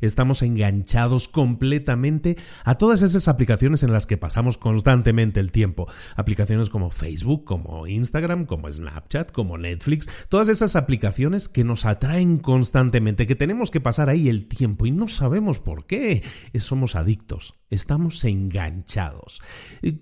estamos enganchados completamente a todas esas aplicaciones en las que pasamos constantemente el tiempo. Aplicaciones como Facebook, como Instagram, como Snapchat, como Netflix, todas esas aplicaciones que nos atraen constantemente, que tenemos que pasar ahí el tiempo y no sabemos por qué. Somos adictos, estamos enganchados.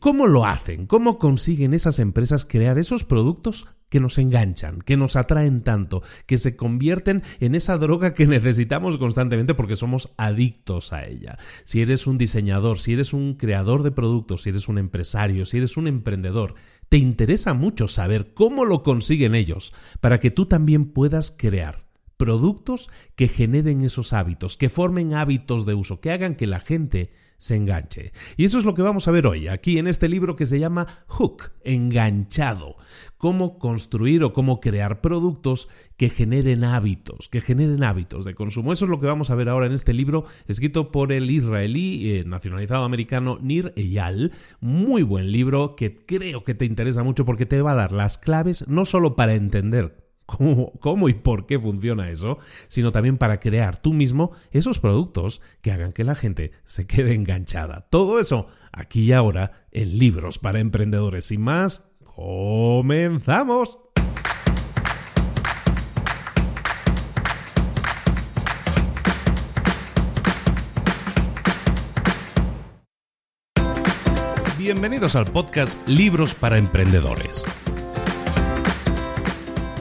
¿Cómo lo hacen? ¿Cómo consiguen esas empresas crear esos productos que nos enganchan, que nos atraen tanto, que se convierten en esa droga que necesitamos constantemente porque somos adictos a ella. Si eres un diseñador, si eres un creador de productos, si eres un empresario, si eres un emprendedor, te interesa mucho saber cómo lo consiguen ellos para que tú también puedas crear productos que generen esos hábitos, que formen hábitos de uso, que hagan que la gente se enganche. Y eso es lo que vamos a ver hoy, aquí en este libro que se llama Hook, enganchado. Cómo construir o cómo crear productos que generen hábitos, que generen hábitos de consumo. Eso es lo que vamos a ver ahora en este libro, escrito por el israelí eh, nacionalizado americano Nir Eyal. Muy buen libro que creo que te interesa mucho porque te va a dar las claves no solo para entender cómo, y por qué funciona eso, sino también para crear tú mismo esos productos que hagan que la gente se quede enganchada. Todo eso aquí y ahora en libros para emprendedores. Sin más, comenzamos. Bienvenidos al podcast Libros para Emprendedores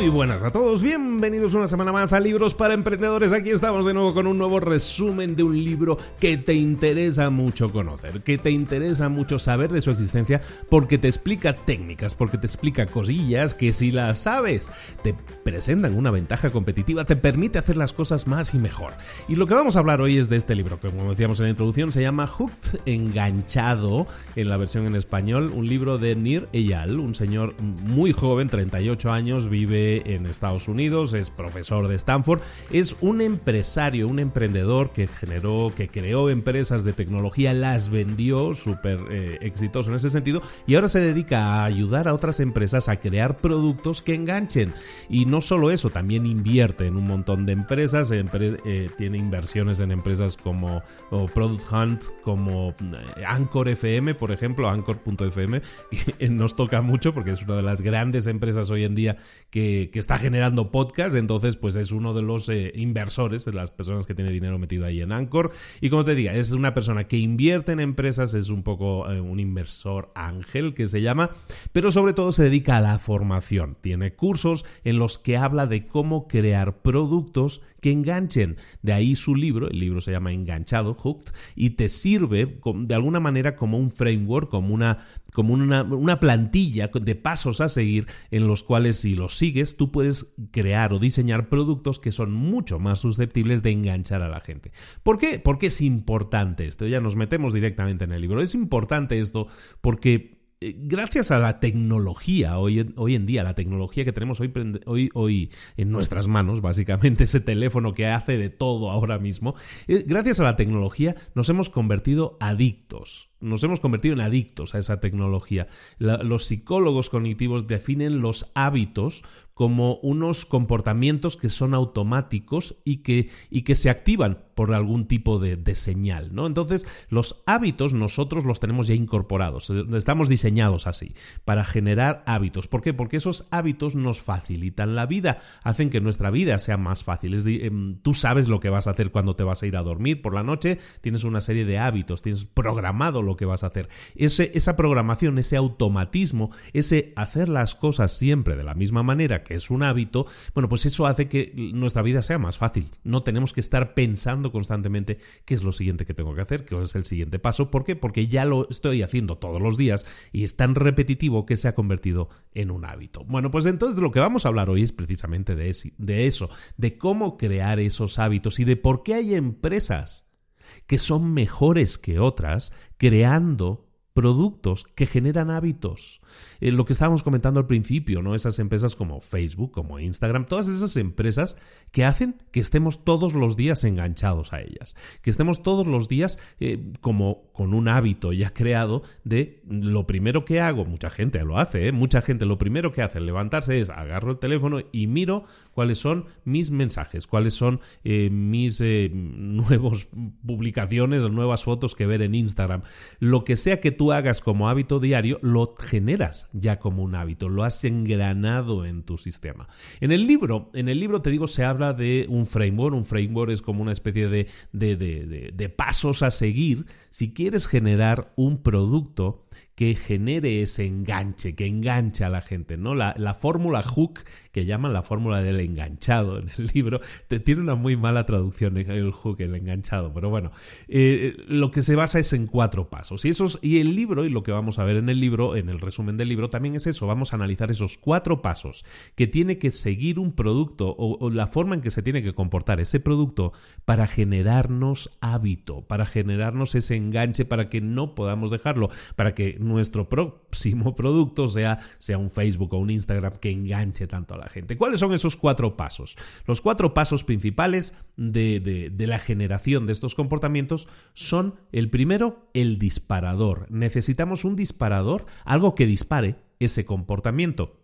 Muy buenas a todos, bienvenidos una semana más a Libros para Emprendedores. Aquí estamos de nuevo con un nuevo resumen de un libro que te interesa mucho conocer, que te interesa mucho saber de su existencia porque te explica técnicas, porque te explica cosillas que si las sabes te presentan una ventaja competitiva, te permite hacer las cosas más y mejor. Y lo que vamos a hablar hoy es de este libro, que como decíamos en la introducción se llama Hooked, enganchado en la versión en español, un libro de Nir Eyal, un señor muy joven, 38 años, vive en Estados Unidos, es profesor de Stanford, es un empresario, un emprendedor que generó, que creó empresas de tecnología, las vendió, súper eh, exitoso en ese sentido, y ahora se dedica a ayudar a otras empresas a crear productos que enganchen. Y no solo eso, también invierte en un montón de empresas, eh, tiene inversiones en empresas como Product Hunt, como eh, Anchor FM, por ejemplo, Anchor.fm, nos toca mucho porque es una de las grandes empresas hoy en día que, está generando podcast, entonces pues es uno de los eh, inversores, de las personas que tiene dinero metido ahí en Anchor. Y como te diga, es una persona que invierte en empresas, es un poco eh, un inversor ángel que se llama, pero sobre todo se dedica a la formación. Tiene cursos en los que habla de cómo crear productos que enganchen. De ahí su libro, el libro se llama Enganchado, Hooked, y te sirve de alguna manera como un framework, como una como una, una, plantilla de pasos a seguir en los cuales si los sigues tú puedes crear o diseñar productos que son mucho más susceptibles de enganchar a la gente. ¿Por qué? Porque es importante esto. Ya nos metemos directamente en el libro. Es importante esto porque gracias a la tecnología, hoy, hoy, en día, la tecnología que tenemos hoy, hoy, hoy en nuestras manos, básicamente ese teléfono que hace de todo ahora mismo, eh, gracias a la tecnología nos hemos convertido adictos nos hemos convertido en adictos a esa tecnología. los psicólogos cognitivos definen los hábitos como unos comportamientos que son automáticos y que, y que se activan por algún tipo de, señal, ¿no? Entonces, los hábitos nosotros los tenemos ya incorporados, estamos diseñados así, para generar hábitos. ¿Por qué? Porque esos hábitos nos facilitan la vida, hacen que nuestra vida sea más fácil. Em, tú sabes lo que vas a hacer cuando te vas a ir a dormir por la noche, tienes una serie de hábitos, tienes programado lo que vas a hacer. Esa programación, ese automatismo, ese hacer las cosas siempre de la misma manera, es un hábito, bueno, pues eso hace que nuestra vida sea más fácil. No tenemos que estar pensando constantemente qué es lo siguiente que tengo que hacer, qué es el siguiente paso. ¿Por qué? Porque ya lo estoy haciendo todos los días y es tan repetitivo que se ha convertido en un hábito. Bueno, pues entonces lo que vamos a hablar hoy es precisamente de eso, de cómo crear esos hábitos y de por qué hay empresas que son mejores que otras creando productos que generan hábitos. Eh, lo que estábamos comentando al principio, ¿no? Esas empresas como Facebook, como Instagram, todas esas empresas que hacen que estemos todos los días enganchados a ellas, que estemos todos los días eh, como con un hábito ya creado de lo primero que hago, mucha gente lo hace, ¿eh? mucha gente lo primero que hace al levantarse es agarro el teléfono y miro cuáles son mis mensajes, cuáles son mis nuevas publicaciones nuevas fotos que ver en Instagram. Lo que sea que tú hagas como hábito diario, lo ya como un hábito, lo has engranado en tu sistema. En el libro, en el libro te digo, se habla de un framework, un framework es como una especie de, de, de, de pasos a seguir si quieres generar un producto que genere ese enganche, que enganche a la gente, ¿no? La, fórmula hook, que llaman la fórmula del enganchado en el libro, te, tiene una muy mala traducción el hook, el enganchado, pero bueno, eh, lo que se basa es en cuatro pasos. Y, esos, y el libro, y lo que vamos a ver en el libro, en el resumen del libro, también es eso, vamos a analizar esos cuatro pasos que tiene que seguir un producto o la forma en que se tiene que comportar ese producto para generarnos hábito, para generarnos ese enganche, para que no podamos dejarlo, para que nuestro próximo producto sea, sea un Facebook o un Instagram que enganche tanto a la gente. ¿Cuáles son esos cuatro pasos? Los cuatro pasos principales de, de la generación de estos comportamientos son el primero, el disparador. Necesitamos un disparador, algo que dispare ese comportamiento.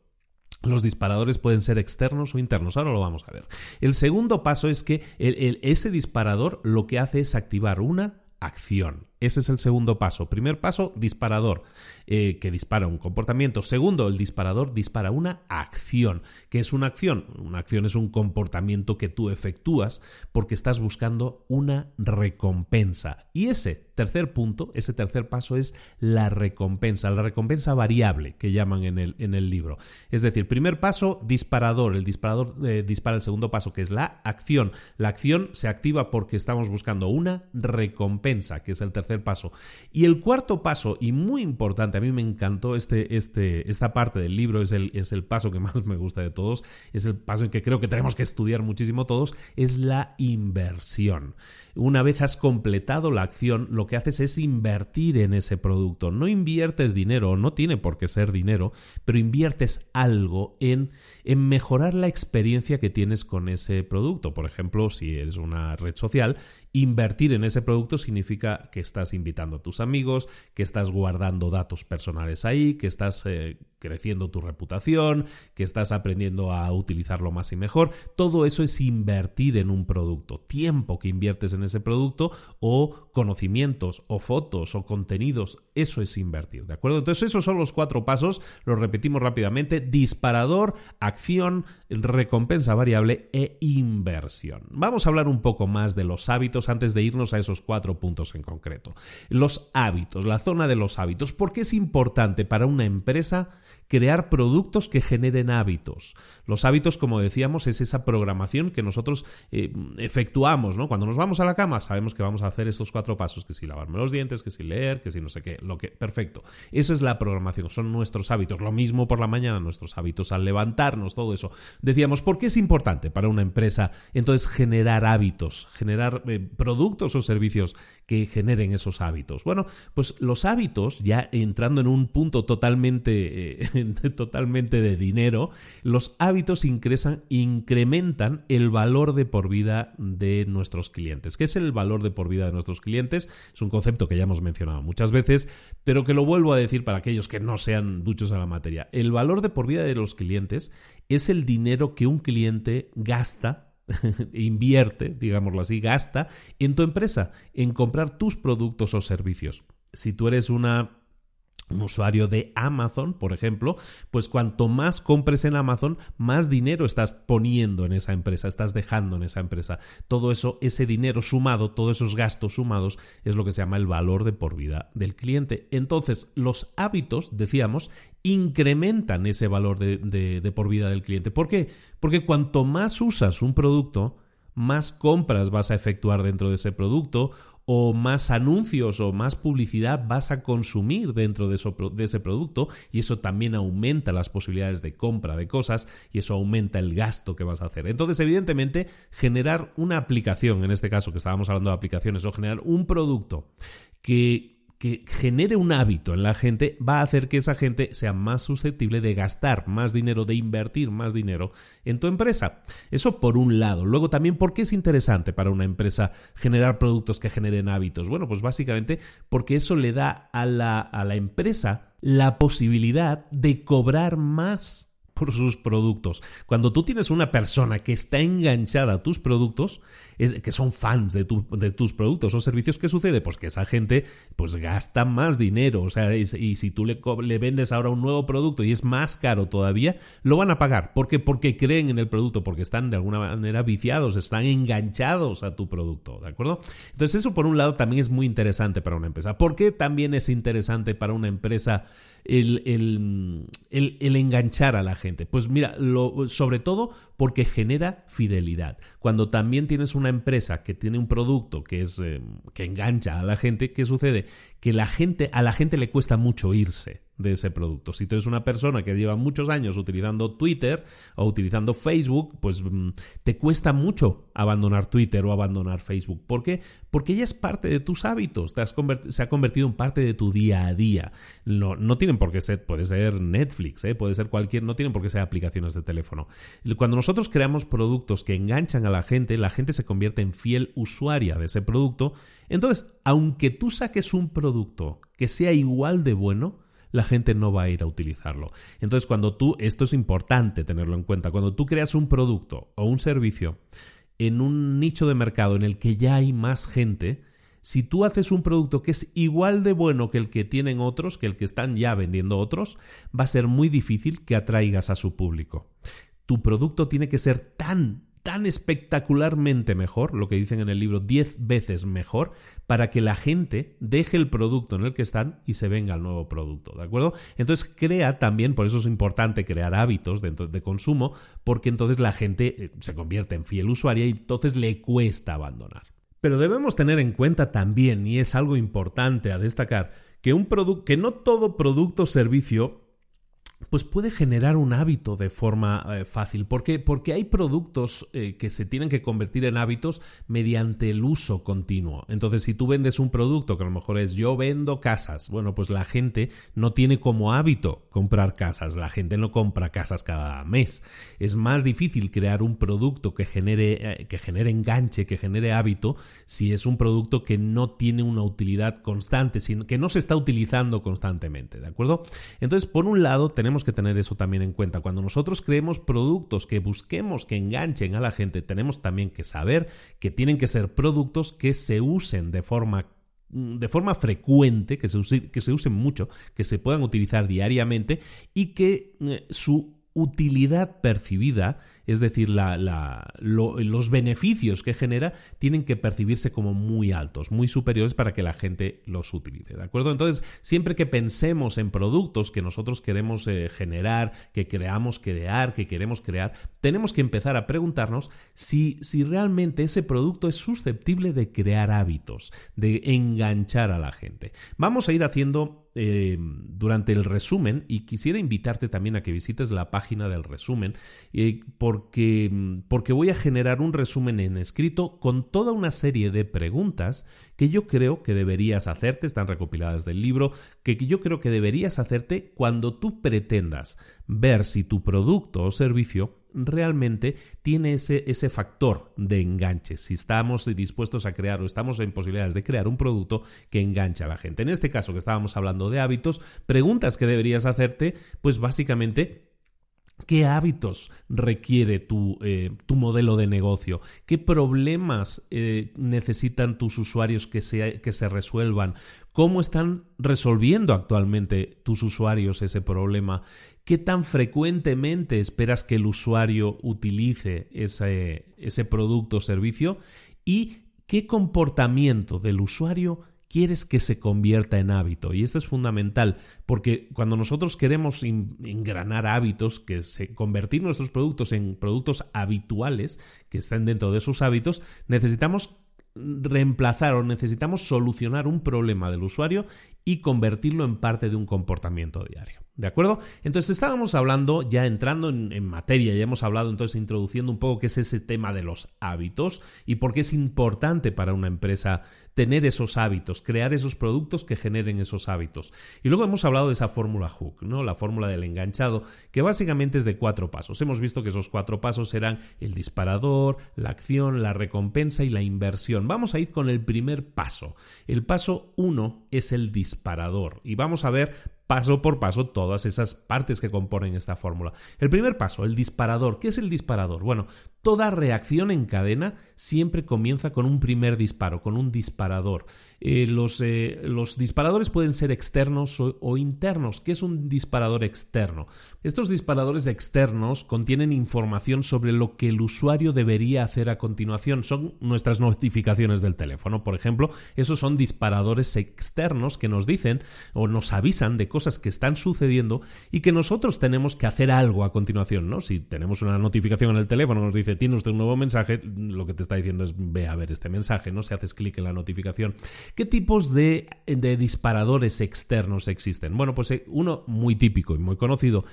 Los disparadores pueden ser externos o internos, ahora lo vamos a ver. El segundo paso es que ese disparador lo que hace es activar una acción. Ese es el segundo paso. Primer paso, disparador, eh, que dispara un comportamiento. Segundo, el disparador dispara una acción. ¿Qué es una acción? Una acción es un comportamiento que tú efectúas porque estás buscando una recompensa. Y ese tercer punto, ese tercer paso es la recompensa, la recompensa variable que llaman en el, en el libro. Es decir, primer paso, disparador. El disparador eh, dispara el segundo paso, que es la acción. La acción se activa porque estamos buscando una recompensa, que es el tercer paso. Y el cuarto paso, y muy importante, a mí me encantó este, este, esta parte del libro, es el, es el paso que más me gusta de todos, es el paso en que creo que tenemos que estudiar muchísimo todos, es la inversión. Una vez has completado la acción, lo que haces es invertir en ese producto. No inviertes dinero, no tiene por qué ser dinero, pero inviertes algo en, en mejorar la experiencia que tienes con ese producto. Por ejemplo, si es una red social, Invertir en ese producto significa que estás invitando a tus amigos, que estás guardando datos personales ahí, que estás eh, creciendo tu reputación, que estás aprendiendo a utilizarlo más y mejor. Todo eso es invertir en un producto. Tiempo que inviertes en ese producto o conocimientos o fotos o contenidos, eso es invertir, ¿de acuerdo? Entonces esos son los cuatro pasos, los repetimos rápidamente, disparador, acción, recompensa variable e inversión. Vamos a hablar un poco más de los hábitos antes de irnos a esos cuatro puntos en concreto. Los hábitos, la zona de los hábitos. ¿Por qué es importante para una empresa crear productos que generen hábitos. Los hábitos, como decíamos, es esa programación que nosotros eh, efectuamos, ¿no? Cuando nos vamos a la cama sabemos que vamos a hacer estos cuatro pasos, que si lavarme los dientes, que si leer, que si no sé qué, lo que perfecto. Esa es la programación, son nuestros hábitos. Lo mismo por la mañana, nuestros hábitos al levantarnos, todo eso. Decíamos, ¿por qué es importante para una empresa entonces generar hábitos, generar eh, productos o servicios que generen esos hábitos? Bueno, pues los hábitos, ya entrando en un punto totalmente eh, totalmente de dinero, los hábitos incrementan el valor de por vida de nuestros clientes. ¿Qué es el valor de por vida de nuestros clientes? Es un concepto que ya hemos mencionado muchas veces, pero que lo vuelvo a decir para aquellos que no sean duchos a la materia. El valor de por vida de los clientes es el dinero que un cliente gasta invierte, digámoslo así, gasta en tu empresa, en comprar tus productos o servicios. Si tú eres una un usuario de Amazon, por ejemplo, pues cuanto más compres en Amazon, más dinero estás poniendo en esa empresa, estás dejando en esa empresa. Todo eso, ese dinero sumado, todos esos gastos sumados, es lo que se llama el valor de por vida del cliente. Entonces, los hábitos, decíamos, incrementan ese valor de, de por vida del cliente. ¿Por qué? Porque cuanto más usas un producto, más compras vas a efectuar dentro de ese producto o más anuncios o más publicidad vas a consumir dentro de, ese producto y eso también aumenta las posibilidades de compra de cosas y eso aumenta el gasto que vas a hacer. Entonces, evidentemente, generar una aplicación, en este caso que estábamos hablando de aplicaciones, o generar un producto que que genere un hábito en la gente va a hacer que esa gente sea más susceptible de gastar más dinero, de invertir más dinero en tu empresa. Eso por un lado. Luego también, ¿por qué es interesante para una empresa generar productos que generen hábitos? Bueno, pues básicamente porque eso le da a la, a la empresa la posibilidad de cobrar más por sus productos. Cuando tú tienes una persona que está enganchada a tus productos, que son fans de, tus productos o servicios, ¿qué sucede? Pues que esa gente pues gasta más dinero, o sea, y, si tú le, le, vendes ahora un nuevo producto y es más caro todavía, lo van a pagar. ¿Por qué? Porque creen en el producto, porque están de alguna manera viciados, están enganchados a tu producto, ¿de acuerdo? Entonces eso por un lado también es muy interesante para una empresa. ¿Por qué también es interesante para una empresa el, el, enganchar a la gente? Pues mira, sobre todo porque genera fidelidad. Cuando también tienes una empresa que tiene un producto que es eh, que engancha a la gente, ¿qué sucede? Que la gente a la gente le cuesta mucho irse de ese producto. Si tú eres una persona que lleva muchos años utilizando Twitter o utilizando Facebook, pues mm, te cuesta mucho abandonar Twitter o abandonar Facebook. ¿Por qué? Porque ya es parte de tus hábitos, te has se ha convertido en parte de tu día a día. No, no tienen por qué ser, puede ser Netflix, ¿eh? puede ser cualquier, no tienen por qué ser aplicaciones de teléfono. Cuando nosotros creamos productos que enganchan a la gente, la gente se convierte en fiel usuaria de ese producto. Entonces, aunque tú saques un producto que sea igual de bueno, la gente no va a ir a utilizarlo. Entonces, cuando tú, esto es importante tenerlo en cuenta, cuando tú creas un producto o un servicio en un nicho de mercado en el que ya hay más gente, Si tú haces un producto que es igual de bueno que el que tienen otros, que el que están ya vendiendo otros, va a ser muy difícil que atraigas a su público. Tu producto tiene que ser tan tan espectacularmente mejor, lo que dicen en el libro, 10 veces mejor, para que la gente deje el producto en el que están y se venga al nuevo producto, ¿de acuerdo? Entonces crea también, por eso es importante crear hábitos de, de consumo, porque entonces la gente eh, se convierte en fiel usuaria y entonces le cuesta abandonar. Pero debemos tener en cuenta también, y es algo importante a destacar, que, un que no todo producto o servicio pues puede generar un hábito de forma eh, fácil. ¿Por qué? Porque hay productos eh, que se tienen que convertir en hábitos mediante el uso continuo. Entonces, si tú vendes un producto que a lo mejor es yo vendo casas, bueno, pues la gente no tiene como hábito comprar casas. La gente no compra casas cada mes. Es más difícil crear un producto que genere, eh, que genere enganche, que genere hábito, si es un producto que no tiene una utilidad constante, sino que no se está utilizando constantemente. ¿De acuerdo? Entonces, por un lado, tenemos tenemos que tener eso también en cuenta. Cuando nosotros creemos productos que busquemos que enganchen a la gente, tenemos también que saber que tienen que ser productos que se usen de forma de forma frecuente, que se, que se usen mucho, que se puedan utilizar diariamente y que eh, su utilidad percibida es decir, los beneficios que genera tienen que percibirse como muy altos, muy superiores para que la gente los utilice, ¿de acuerdo? Entonces, siempre que pensemos en productos que nosotros queremos eh, generar, que creamos crear, que queremos crear, tenemos que empezar a preguntarnos si, si realmente ese producto es susceptible de crear hábitos, de enganchar a la gente. Vamos a ir haciendo eh, durante el resumen y quisiera invitarte también a que visites la página del resumen eh, porque, porque voy a generar un resumen en escrito con toda una serie de preguntas que yo creo que deberías hacerte, están recopiladas del libro, que yo creo que deberías hacerte cuando tú pretendas ver si tu producto o servicio realmente tiene ese, ese factor de enganche, si estamos dispuestos a crear o estamos en posibilidades de crear un producto que enganche a la gente. En este caso que estábamos hablando de hábitos, preguntas que deberías hacerte, pues básicamente ¿Qué hábitos requiere tu, eh, tu, modelo de negocio? ¿Qué problemas eh, necesitan tus usuarios que se, que se resuelvan? ¿Cómo están resolviendo actualmente tus usuarios ese problema? ¿Qué tan frecuentemente esperas que el usuario utilice ese, ese producto o servicio? ¿Y qué comportamiento del usuario quieres que se convierta en hábito. Y esto es fundamental, porque cuando nosotros queremos engranar hábitos, que se, convertir nuestros productos en productos habituales, que estén dentro de sus hábitos, necesitamos reemplazar o necesitamos solucionar un problema del usuario y convertirlo en parte de un comportamiento diario. ¿De acuerdo? Entonces estábamos hablando, ya entrando en, materia, ya hemos hablado entonces introduciendo un poco qué es ese tema de los hábitos y por qué es importante para una empresa tener esos hábitos, crear esos productos que generen esos hábitos. Y luego hemos hablado de esa fórmula Hook, ¿no? La fórmula del enganchado, que básicamente es de cuatro pasos. Hemos visto que esos cuatro pasos serán el disparador, la acción, la recompensa y la inversión. Vamos a ir con el primer paso. El paso uno es el disparador y vamos a ver paso por paso todas esas partes que componen esta fórmula. El primer paso, el disparador. ¿Qué es el disparador? Bueno, toda reacción en cadena siempre comienza con un primer disparo, con un disparador. Eh, los, eh, los, disparadores pueden ser externos o, internos. ¿Qué es un disparador externo? Estos disparadores externos contienen información sobre lo que el usuario debería hacer a continuación. Son nuestras notificaciones del teléfono, por ejemplo. Esos son disparadores externos que nos dicen o nos avisan de cosas que están sucediendo y que nosotros tenemos que hacer algo a continuación. ¿no? Si tenemos una notificación en el teléfono nos dice tiene usted un nuevo mensaje, lo que te está diciendo es ve a ver este mensaje, ¿no? Si haces clic en la notificación. ¿Qué tipos de, disparadores externos existen? Bueno, pues eh, uno muy típico y muy conocido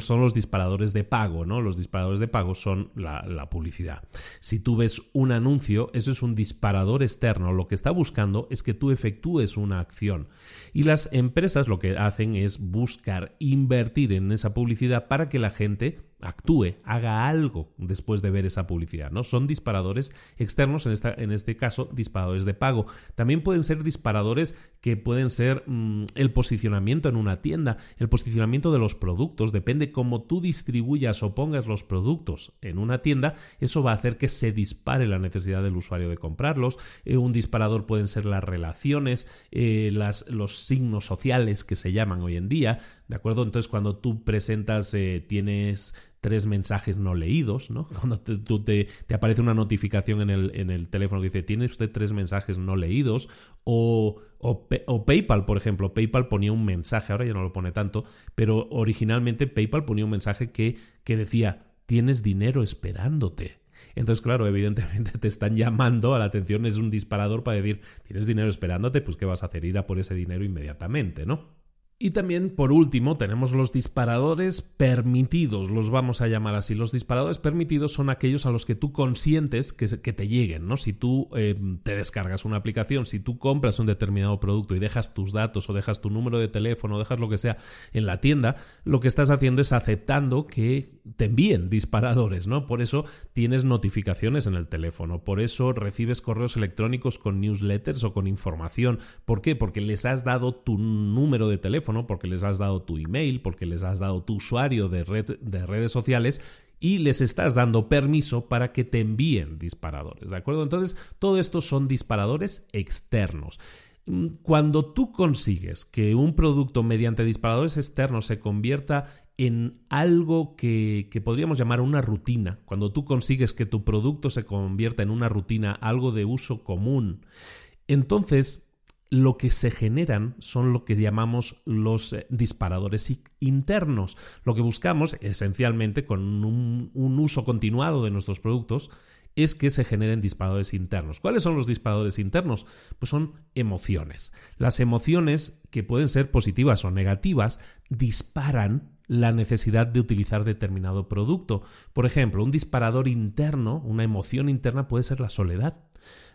son los disparadores de pago, ¿no? Los disparadores de pago son la publicidad. Si tú ves un anuncio, eso es un disparador externo. Lo que está buscando es que tú efectúes una acción. Y las empresas lo que hacen es buscar invertir en esa publicidad para que la gente actúe, haga algo después de ver esa publicidad, ¿no? Son disparadores externos, en, esta, en este caso, disparadores de pago. También pueden ser disparadores que pueden ser mm, el posicionamiento en una tienda, el posicionamiento de los productos, depende cómo tú distribuyas o pongas los productos en una tienda, eso va a hacer que se dispare la necesidad del usuario de comprarlos. Eh, un disparador pueden ser las relaciones, eh, las, los signos sociales que se llaman hoy en día, ¿de acuerdo? Entonces, cuando tú presentas, eh, tienes tres mensajes no leídos, ¿no? Cuando te, te, aparece una notificación en el, en el, teléfono que dice, tiene usted tres mensajes no leídos, o, o, PayPal, por ejemplo, PayPal ponía un mensaje, ahora ya no lo pone tanto, pero originalmente PayPal ponía un mensaje que, que decía, tienes dinero esperándote. Entonces, claro, evidentemente te están llamando a la atención, es un disparador para decir, tienes dinero esperándote, pues ¿qué vas a hacer? Ir a por ese dinero inmediatamente, ¿no? Y también, por último, tenemos los disparadores permitidos, los vamos a llamar así. Los disparadores permitidos son aquellos a los que tú consientes que, te lleguen, ¿no? Si tú em, te descargas una aplicación, si tú compras un determinado producto y dejas tus datos o dejas tu número de teléfono o dejas lo que sea en la tienda, lo que estás haciendo es aceptando que te envíen disparadores, ¿no? Por eso tienes notificaciones en el teléfono, por eso recibes correos electrónicos con newsletters o con información. ¿Por qué? Porque les has dado tu número de teléfono porque les has dado tu email, porque les has dado tu usuario de, de redes sociales y les estás dando permiso para que te envíen disparadores, ¿de acuerdo? Entonces, todo esto son disparadores externos. Mm, cuando tú consigues que un producto mediante disparadores externos se convierta en algo que, que, podríamos llamar una rutina, cuando tú consigues que tu producto se convierta en una rutina, algo de uso común, entonces lo que se generan son lo que llamamos los eh, disparadores internos. Lo que buscamos, esencialmente, con un, uso continuado de nuestros productos, es que se generen disparadores internos. ¿Cuáles son los disparadores internos? Pues son emociones. Las emociones, que pueden ser positivas o negativas, disparan la necesidad de utilizar determinado producto. Por ejemplo, un disparador interno, una emoción interna puede ser la soledad.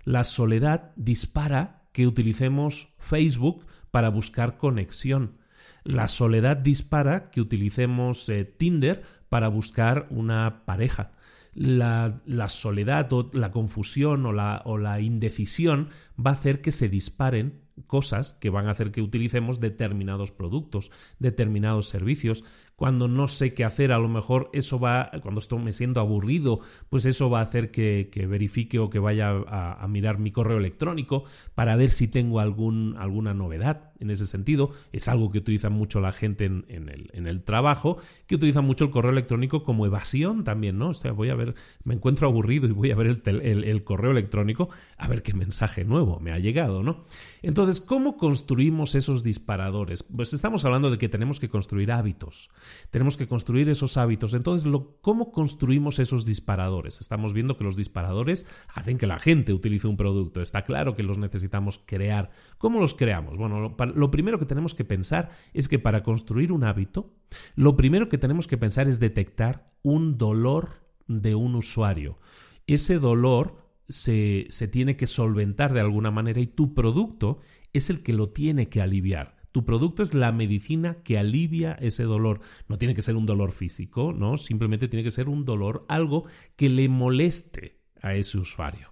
La soledad dispara que utilicemos Facebook para buscar conexión. La soledad dispara que utilicemos eh, Tinder para buscar una pareja. La, soledad o la confusión o la, indecisión va a hacer que se disparen cosas que van a hacer que utilicemos determinados productos, determinados servicios. Cuando no sé qué hacer, a lo mejor eso va, cuando estoy me siento aburrido, pues eso va a hacer que, verifique o que vaya a, mirar mi correo electrónico para ver si tengo algún, alguna novedad en ese sentido. Es algo que utiliza mucho la gente en, el, en el, trabajo, que utiliza mucho el correo electrónico como evasión también, ¿no? O sea, voy a ver, me encuentro aburrido y voy a ver el, el correo electrónico a ver qué mensaje nuevo me ha llegado, ¿no? Entonces, ¿cómo construimos esos disparadores? Pues estamos hablando de que tenemos que construir hábitos. Tenemos que construir esos hábitos. Entonces, ¿cómo construimos esos disparadores? Estamos viendo que los disparadores hacen que la gente utilice un producto. Está claro que los necesitamos crear. ¿Cómo los creamos? Bueno, lo, lo primero que tenemos que pensar es que para construir un hábito, lo primero que tenemos que pensar es detectar un dolor de un usuario. Ese dolor se, se, tiene que solventar de alguna manera y tu producto es el que lo tiene que aliviar. Tu producto es la medicina que alivia ese dolor. No tiene que ser un dolor físico, ¿no? Simplemente tiene que ser un dolor, algo que le moleste a ese usuario.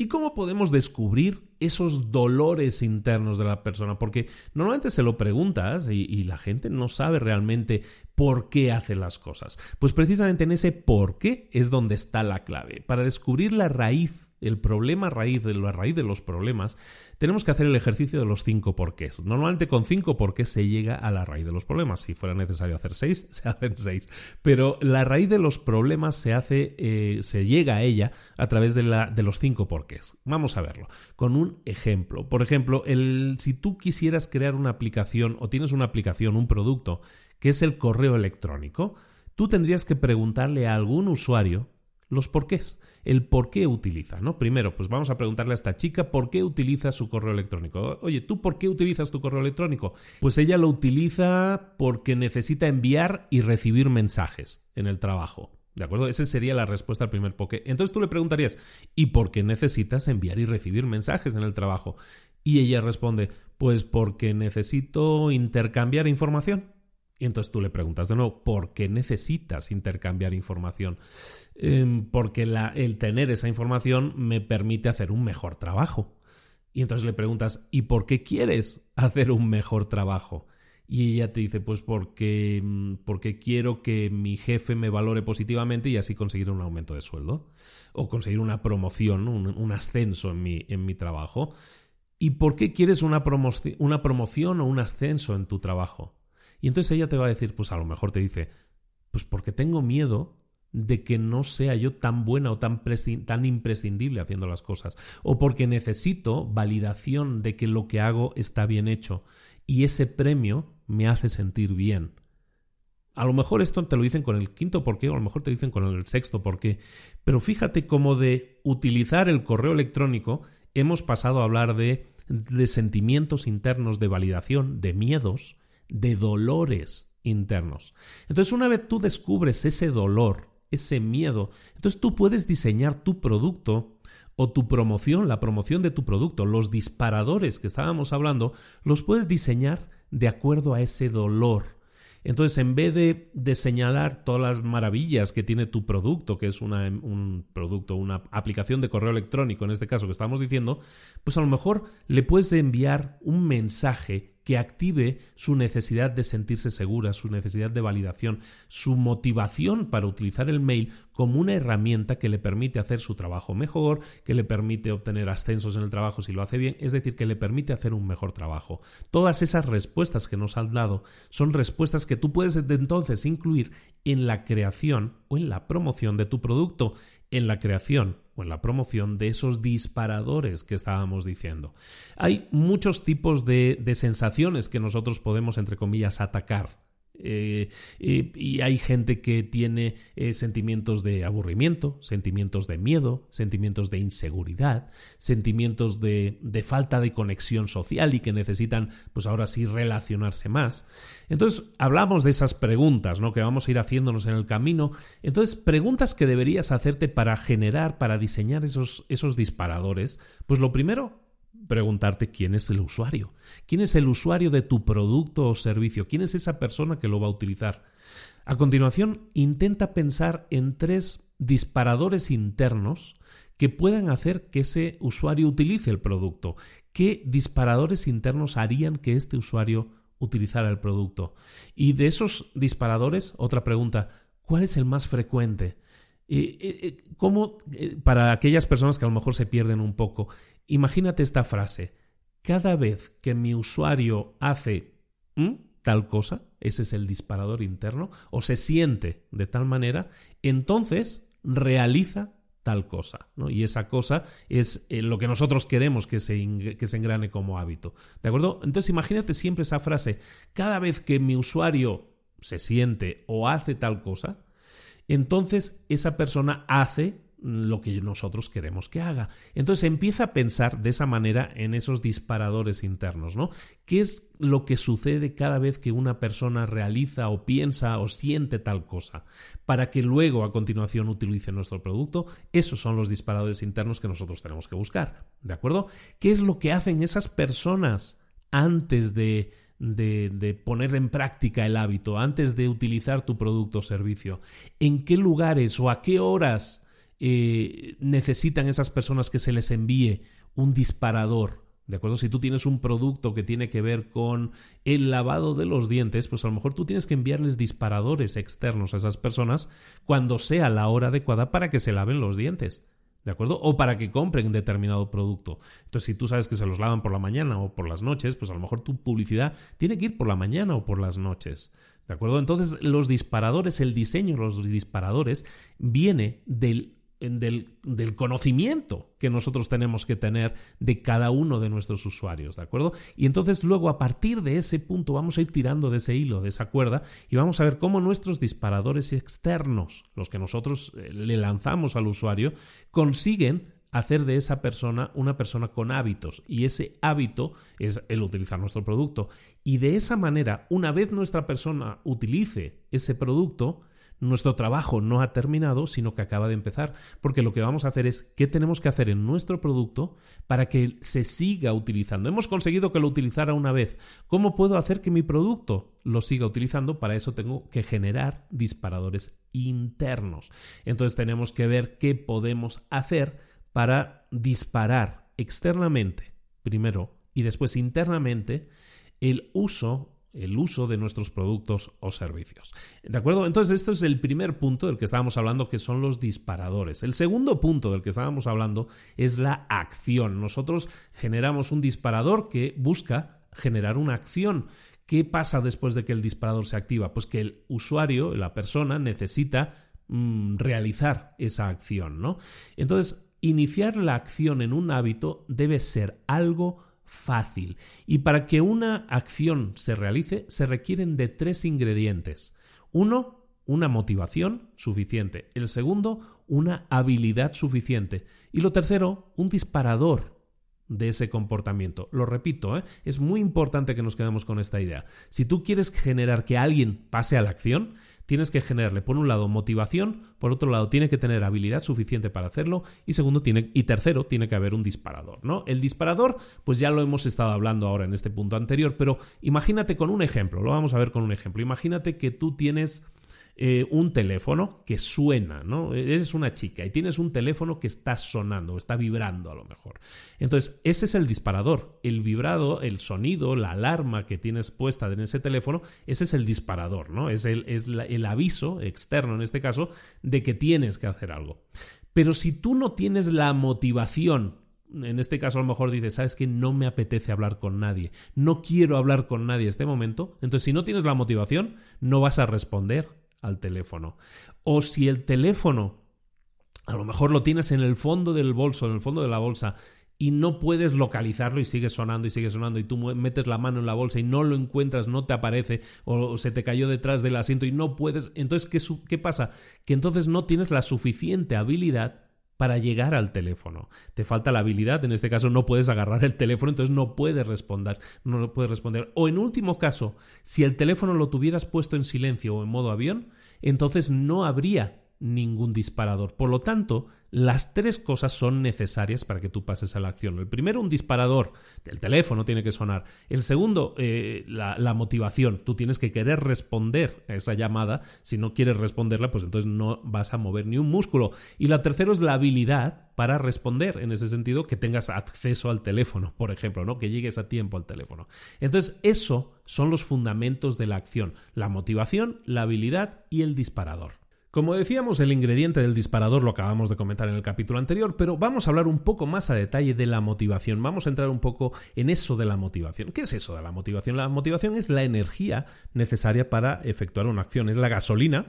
¿Y cómo podemos descubrir esos dolores internos de la persona? Porque normalmente se lo preguntas y, y, la gente no sabe realmente por qué hace las cosas. Pues precisamente en ese por qué es donde está la clave. Para descubrir la raíz el problema raíz de la raíz de los problemas, tenemos que hacer el ejercicio de los cinco porqués. Normalmente con cinco porqués se llega a la raíz de los problemas. Si fuera necesario hacer seis, se hacen seis. Pero la raíz de los problemas se hace, eh, se llega a ella a través de, la, de los cinco porqués. Vamos a verlo. Con un ejemplo. Por ejemplo, el, si tú quisieras crear una aplicación o tienes una aplicación, un producto, que es el correo electrónico, tú tendrías que preguntarle a algún usuario los porqués, el por qué utiliza, ¿no? Primero, pues vamos a preguntarle a esta chica por qué utiliza su correo electrónico. Oye, ¿tú por qué utilizas tu correo electrónico? Pues ella lo utiliza porque necesita enviar y recibir mensajes en el trabajo. ¿De acuerdo? Esa sería la respuesta al primer porqué. Entonces tú le preguntarías, ¿y por qué necesitas enviar y recibir mensajes en el trabajo? Y ella responde, pues porque necesito intercambiar información. Y entonces tú le preguntas de nuevo, ¿por qué necesitas intercambiar información? Em, porque el tener esa información me permite hacer un mejor trabajo. Y entonces le preguntas, ¿y por qué quieres hacer un mejor trabajo? Y ella te dice, pues porque, mm, porque quiero que mi jefe me valore positivamente y así conseguir un aumento de sueldo. O conseguir una promoción, un, ascenso en mi, en mi trabajo. ¿Y por qué quieres una, una promoción o un ascenso en tu trabajo? Y entonces ella te va a decir, pues a lo mejor te dice, pues porque tengo miedo de que no sea yo tan buena o tan, tan imprescindible haciendo las cosas, o porque necesito validación de que lo que hago está bien hecho y ese premio me hace sentir bien. A lo mejor esto te lo dicen con el quinto por qué, o a lo mejor te dicen con el sexto por qué, pero fíjate cómo de utilizar el correo electrónico hemos pasado a hablar de, de sentimientos internos de validación, de miedos, de dolores internos. Entonces, una vez tú descubres ese dolor, ese miedo, entonces tú puedes diseñar tu producto o tu promoción, la promoción de tu producto, los disparadores que estábamos hablando, los puedes diseñar de acuerdo a ese dolor. Entonces, en vez de, señalar todas las maravillas que tiene tu producto, que es un producto, una aplicación de correo electrónico, en este caso que estamos diciendo, pues a lo mejor le puedes enviar un mensaje que active su necesidad de sentirse segura, su necesidad de validación, su motivación para utilizar el mail como una herramienta que le permite hacer su trabajo mejor, que le permite obtener ascensos en el trabajo si lo hace bien, es decir, que le permite hacer un mejor trabajo. Todas esas respuestas que nos han dado son respuestas que tú puedes entonces incluir en la creación o en la promoción de tu producto, en la creación en la promoción de esos disparadores que estábamos diciendo. Hay muchos tipos de, de sensaciones que nosotros podemos, entre comillas, atacar eh, y hay gente que tiene eh, sentimientos de aburrimiento, sentimientos de miedo, sentimientos de inseguridad, sentimientos de, de, falta de conexión social y que necesitan, pues ahora sí, relacionarse más. Entonces, hablamos de esas preguntas, ¿no? Que vamos a ir haciéndonos en el camino. Entonces, preguntas que deberías hacerte para generar, para diseñar esos, esos disparadores. Pues lo primero, preguntarte quién es el usuario. ¿Quién es el usuario de tu producto o servicio? ¿Quién es esa persona que lo va a utilizar? A continuación, intenta pensar en tres disparadores internos que puedan hacer que ese usuario utilice el producto. ¿Qué disparadores internos harían que este usuario utilizara el producto? Y de esos disparadores, otra pregunta, ¿cuál es el más frecuente? Eh, eh, eh, ¿Cómo, para aquellas personas que a lo mejor se pierden un poco, Imagínate esta frase. Cada vez que mi usuario hace tal cosa, ese es el disparador interno, o se siente de tal manera, entonces realiza tal cosa. ¿no? Y esa cosa es eh, lo que nosotros queremos que se, que se engrane como hábito. ¿De acuerdo? Entonces imagínate siempre esa frase. Cada vez que mi usuario se siente o hace tal cosa, entonces esa persona hace lo que nosotros queremos que haga. Entonces empieza a pensar de esa manera en esos disparadores internos, ¿no? ¿Qué es lo que sucede cada vez que una persona realiza o piensa o siente tal cosa? Para que luego a continuación utilice nuestro producto, esos son los disparadores internos que nosotros tenemos que buscar, ¿de acuerdo? ¿Qué es lo que hacen esas personas antes de de, de, poner en práctica el hábito, antes de utilizar tu producto o servicio? ¿En qué lugares o a qué horas eh, necesitan esas personas que se les envíe un disparador. ¿De acuerdo? Si tú tienes un producto que tiene que ver con el lavado de los dientes, pues a lo mejor tú tienes que enviarles disparadores externos a esas personas cuando sea la hora adecuada para que se laven los dientes. ¿De acuerdo? O para que compren determinado producto. Entonces, si tú sabes que se los lavan por la mañana o por las noches, pues a lo mejor tu publicidad tiene que ir por la mañana o por las noches. ¿De acuerdo? Entonces, los disparadores, el diseño de los disparadores viene del del, conocimiento que nosotros tenemos que tener de cada uno de nuestros usuarios, ¿de acuerdo? Y entonces luego a partir de ese punto vamos a ir tirando de ese hilo, de esa cuerda, y vamos a ver cómo nuestros disparadores externos, los que nosotros eh, le lanzamos al usuario, consiguen hacer de esa persona una persona con hábitos y ese hábito es el utilizar nuestro producto y de esa manera una vez nuestra persona utilice ese producto nuestro trabajo no ha terminado, sino que acaba de empezar, porque lo que vamos a hacer es qué tenemos que hacer en nuestro producto para que se siga utilizando. Hemos conseguido que lo utilizara una vez. ¿Cómo puedo hacer que mi producto lo siga utilizando? Para eso tengo que generar disparadores internos. Entonces tenemos que ver qué podemos hacer para disparar externamente, primero, y después internamente, el uso el uso de nuestros productos o servicios. ¿De acuerdo? Entonces, esto es el primer punto del que estábamos hablando, que son los disparadores. El segundo punto del que estábamos hablando es la acción. Nosotros generamos un disparador que busca generar una acción. ¿Qué pasa después de que el disparador se activa? Pues que el usuario, la persona, necesita mm, realizar esa acción, ¿no? Entonces, iniciar la acción en un hábito debe ser algo fácil. Y para que una acción se realice se requieren de tres ingredientes. Uno, una motivación suficiente. El segundo, una habilidad suficiente. Y lo tercero, un disparador de ese comportamiento. Lo repito, ¿eh? es muy importante que nos quedemos con esta idea. Si tú quieres generar que alguien pase a la acción, tienes que generarle, por un lado, motivación, por otro lado, tiene que tener habilidad suficiente para hacerlo, y segundo, tiene, y tercero, tiene que haber un disparador, ¿no? El disparador, pues ya lo hemos estado hablando ahora en este punto anterior, pero imagínate con un ejemplo, lo vamos a ver con un ejemplo. Imagínate que tú tienes eh, un teléfono que suena, ¿no? Eres una chica y tienes un teléfono que está sonando, está vibrando a lo mejor. Entonces, ese es el disparador. El vibrado, el sonido, la alarma que tienes puesta en ese teléfono, ese es el disparador, ¿no? Es el, el aviso externo, en este caso, de que tienes que hacer algo. Pero si tú no tienes la motivación en este caso a lo mejor dices, sabes que no me apetece hablar con nadie, no quiero hablar con nadie en este momento, entonces si no tienes la motivación, no vas a responder al teléfono. O si el teléfono a lo mejor lo tienes en el fondo del bolso, en el fondo de la bolsa, y no puedes localizarlo y sigue sonando y sigue sonando y tú metes la mano en la bolsa y no lo encuentras, no te aparece o se te cayó detrás del asiento y no puedes, entonces ¿qué, qué pasa? Que entonces no tienes la suficiente habilidad para llegar al teléfono. Te falta la habilidad, en este caso no puedes agarrar el teléfono, entonces no puedes responder, no puedes responder. O en último caso, si el teléfono lo tuvieras puesto en silencio o en modo avión, entonces no habría ningún disparador. Por lo tanto, las tres cosas son necesarias para que tú pases a la acción. El primero, un disparador. El teléfono tiene que sonar. El segundo, eh, la, motivación. Tú tienes que querer responder a esa llamada. Si no quieres responderla, pues entonces no vas a mover ni un músculo. Y la tercera es la habilidad para responder. En ese sentido, que tengas acceso al teléfono, por ejemplo, ¿no? Que llegues a tiempo al teléfono. Entonces, eso son los fundamentos de la acción. La motivación, la habilidad y el disparador. Como decíamos, el ingrediente del disparador lo acabamos de comentar en el capítulo anterior, pero vamos a hablar un poco más a detalle de la motivación. Vamos a entrar un poco en eso de la motivación. ¿Qué es eso de la motivación? La motivación es la energía necesaria para efectuar una acción, es la gasolina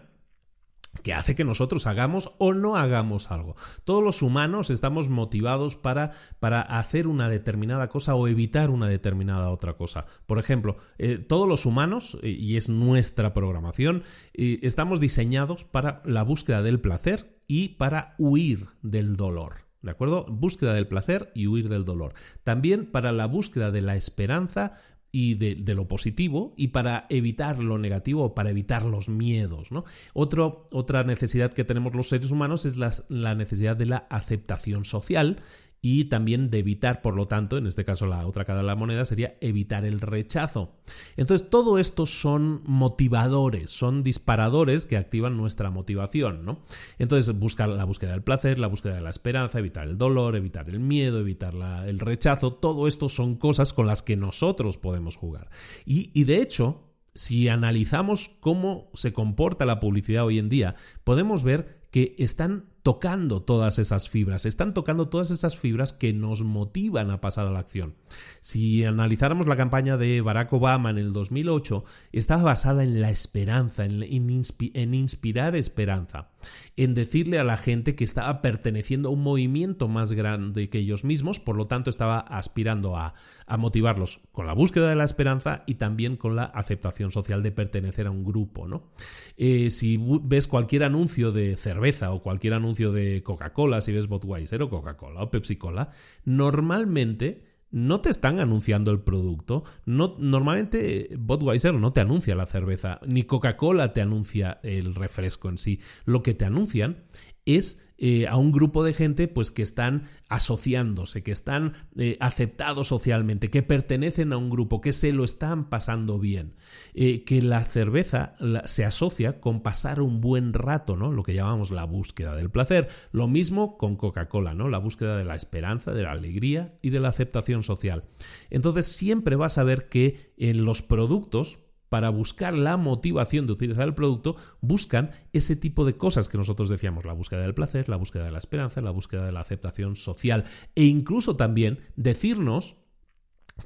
que hace que nosotros hagamos o no hagamos algo. Todos los humanos estamos motivados para, para hacer una determinada cosa o evitar una determinada otra cosa. Por ejemplo, eh, todos los humanos, y es nuestra programación, estamos diseñados para la búsqueda del placer y para huir del dolor. ¿De acuerdo? Búsqueda del placer y huir del dolor. También para la búsqueda de la esperanza y de, lo positivo y para evitar lo negativo para evitar los miedos. ¿no? otra necesidad que tenemos los seres humanos es la, la necesidad de la aceptación social y también de evitar, por lo tanto, en este caso la otra cara de la moneda sería evitar el rechazo. Entonces, todo esto son motivadores, son disparadores que activan nuestra motivación, ¿no? Entonces, buscar la búsqueda del placer, la búsqueda de la esperanza, evitar el dolor, evitar el miedo, evitar el rechazo, todo esto son cosas con las que nosotros podemos jugar. Y, y de hecho, si analizamos cómo se comporta la publicidad hoy en día, podemos ver que están tocando todas esas fibras, están tocando todas esas fibras que nos motivan a pasar a la acción. Si analizáramos la campaña de Barack Obama en el 2008, estaba basada en la esperanza, en, en, inspirar esperanza, en decirle a la gente que estaba perteneciendo a un movimiento más grande que ellos mismos, por lo tanto estaba aspirando a, a motivarlos con la búsqueda de la esperanza y también con la aceptación social de pertenecer a un grupo. ¿no? Eh, si ves cualquier anuncio de cerveza o cualquier anuncio de Coca-Cola, si ves Budweiser o Coca-Cola o Pepsi-Cola, normalmente no te están anunciando el producto. No, normalmente Budweiser no te anuncia la cerveza, ni Coca-Cola te anuncia el refresco en sí. Lo que te anuncian es eh, a un grupo de gente pues que están asociándose, que están eh, aceptados socialmente, que pertenecen a un grupo, que se lo están pasando bien, eh, que la cerveza se asocia con pasar un buen rato, ¿no? Lo que llamamos la búsqueda del placer. Lo mismo con Coca-Cola, ¿no? La búsqueda de la esperanza, de la alegría y de la aceptación social. Entonces siempre vas a ver que en los productos para buscar la motivación de utilizar el producto, buscan ese tipo de cosas que nosotros decíamos, la búsqueda del placer, la búsqueda de la esperanza, la búsqueda de la aceptación social e incluso también decirnos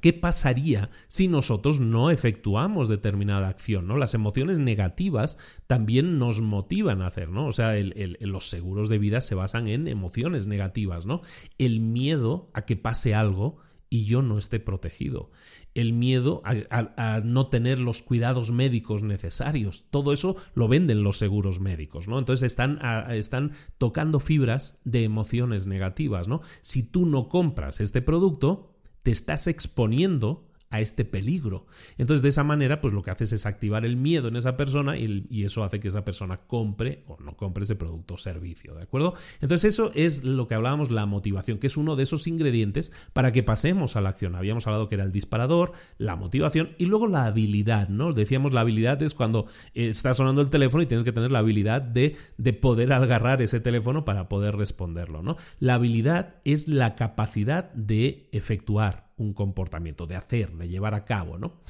¿Qué pasaría si nosotros no efectuamos determinada acción? ¿no? Las emociones negativas también nos motivan a hacer, ¿no? O sea, los seguros de vida se basan en emociones negativas, ¿no? El miedo a que pase algo y yo no esté protegido. El miedo a, no tener los cuidados médicos necesarios. Todo eso lo venden los seguros médicos, ¿no? Entonces están, están tocando fibras de emociones negativas, ¿no? Si tú no compras este producto, te estás exponiendo a este peligro. Entonces, de esa manera, pues lo que haces es activar el miedo en esa persona y, eso hace que esa persona compre o no compre ese producto o servicio, ¿de acuerdo? Entonces, eso es lo que hablábamos, la motivación, que es uno de esos ingredientes para que pasemos a la acción. Habíamos hablado que era el disparador, la motivación y luego la habilidad, ¿no? Decíamos la habilidad es cuando eh, está sonando el teléfono y tienes que tener la habilidad de, de poder agarrar ese teléfono para poder responderlo, ¿no? La habilidad es la capacidad de efectuar un comportamiento, de hacer, de llevar a cabo, ¿no?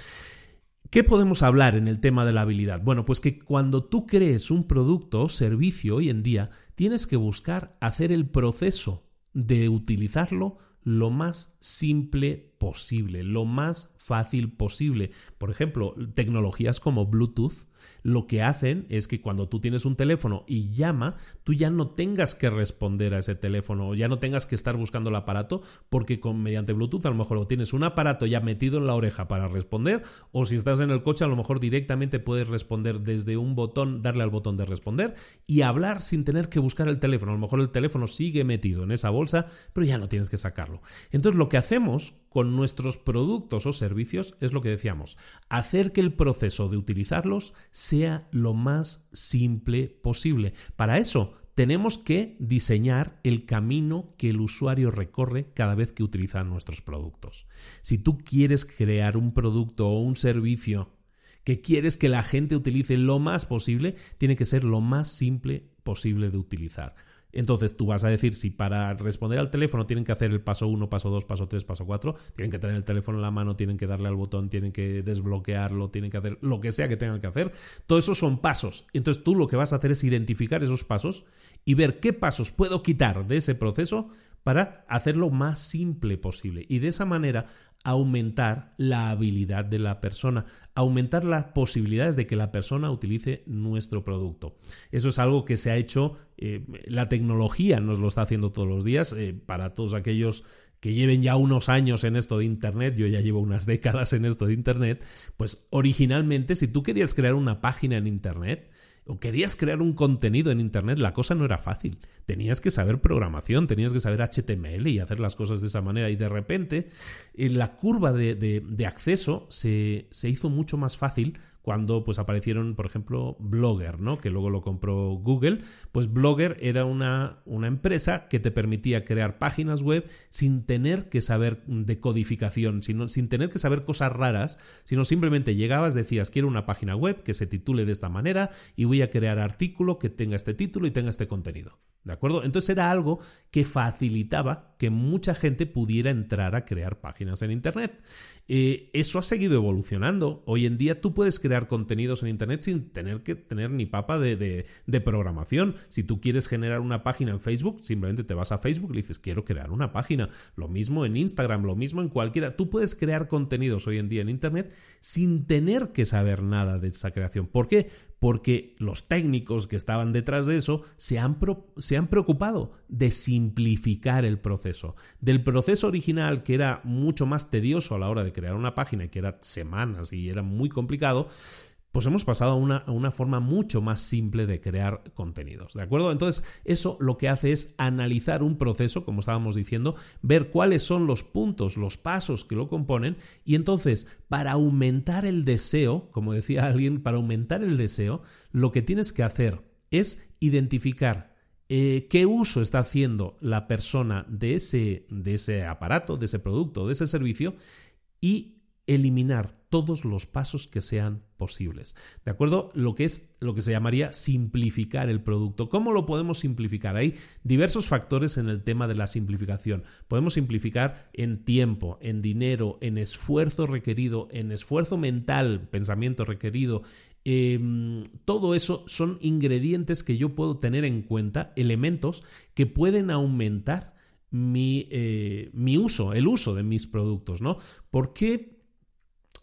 ¿Qué podemos hablar en el tema de la habilidad? Bueno, pues que cuando tú crees un producto o servicio hoy en día, tienes que buscar hacer el proceso de utilizarlo lo más simple posible, lo más fácil posible. Por ejemplo, tecnologías como Bluetooth lo que hacen es que cuando tú tienes un teléfono y llama, tú ya no tengas que responder a ese teléfono, o ya no tengas que estar buscando el aparato, porque con, mediante Bluetooth a lo mejor tienes un aparato ya metido en la oreja para responder, o si estás en el coche a lo mejor directamente puedes responder desde un botón, darle al botón de responder y hablar sin tener que buscar el teléfono. A lo mejor el teléfono sigue metido en esa bolsa, pero ya no tienes que sacarlo. Entonces lo que hacemos con nuestros productos o servicios es lo que decíamos, hacer que el proceso de utilizarlos sea lo más simple posible. Para eso tenemos que diseñar el camino que el usuario recorre cada vez que utiliza nuestros productos. Si tú quieres crear un producto o un servicio que quieres que la gente utilice lo más posible, tiene que ser lo más simple posible de utilizar. Entonces tú vas a decir si para responder al teléfono tienen que hacer el paso 1, paso 2, paso 3, paso 4, tienen que tener el teléfono en la mano, tienen que darle al botón, tienen que desbloquearlo, tienen que hacer lo que sea que tengan que hacer. Todo eso son pasos. Entonces tú lo que vas a hacer es identificar esos pasos y ver qué pasos puedo quitar de ese proceso para hacerlo más simple posible. Y de esa manera aumentar la habilidad de la persona, aumentar las posibilidades de que la persona utilice nuestro producto. Eso es algo que se ha hecho, eh, la tecnología nos lo está haciendo todos los días, eh, para todos aquellos que lleven ya unos años en esto de Internet, yo ya llevo unas décadas en esto de Internet, pues originalmente si tú querías crear una página en Internet, o querías crear un contenido en Internet, la cosa no era fácil. Tenías que saber programación, tenías que saber HTML y hacer las cosas de esa manera. Y de repente, en la curva de, de acceso se, se hizo mucho más fácil cuando pues aparecieron, por ejemplo, Blogger, ¿no? Que luego lo compró Google. Pues Blogger era una, una empresa que te permitía crear páginas web sin tener que saber de codificación, sino, sin tener que saber cosas raras, sino simplemente llegabas, decías, quiero una página web que se titule de esta manera y voy a crear artículo que tenga este título y tenga este contenido. ¿De acuerdo? Entonces era algo que facilitaba que mucha gente pudiera entrar a crear páginas en Internet. Eh, eso ha seguido evolucionando. Hoy en día tú puedes crear contenidos en Internet sin tener que tener ni papa de, de, programación. Si tú quieres generar una página en Facebook, simplemente te vas a Facebook y dices, quiero crear una página. Lo mismo en Instagram, lo mismo en cualquiera. Tú puedes crear contenidos hoy en día en Internet sin tener que saber nada de esa creación. ¿Por qué? Porque los técnicos que estaban detrás de eso se han, se han, preocupado de simplificar el proceso. Del proceso original, que era mucho más tedioso a la hora de crear una página que era semanas y era muy complicado, pues hemos pasado a una, a una, forma mucho más simple de crear contenidos. ¿De acuerdo? Entonces, eso lo que hace es analizar un proceso, como estábamos diciendo, ver cuáles son los puntos, los pasos que lo componen, y entonces, para aumentar el deseo, como decía alguien, para aumentar el deseo, lo que tienes que hacer es identificar eh, qué uso está haciendo la persona de ese, de ese aparato, de ese producto, de ese servicio y eliminar todos los pasos que sean posibles. ¿De acuerdo? Lo que es lo que se llamaría simplificar el producto. ¿Cómo lo podemos simplificar? Hay diversos factores en el tema de la simplificación. Podemos simplificar en tiempo, en dinero, en esfuerzo requerido, en esfuerzo mental, pensamiento requerido, Em, todo eso son ingredientes que yo puedo tener en cuenta, elementos que pueden aumentar mi, eh, mi uso, el uso de mis productos, ¿no? ¿Por qué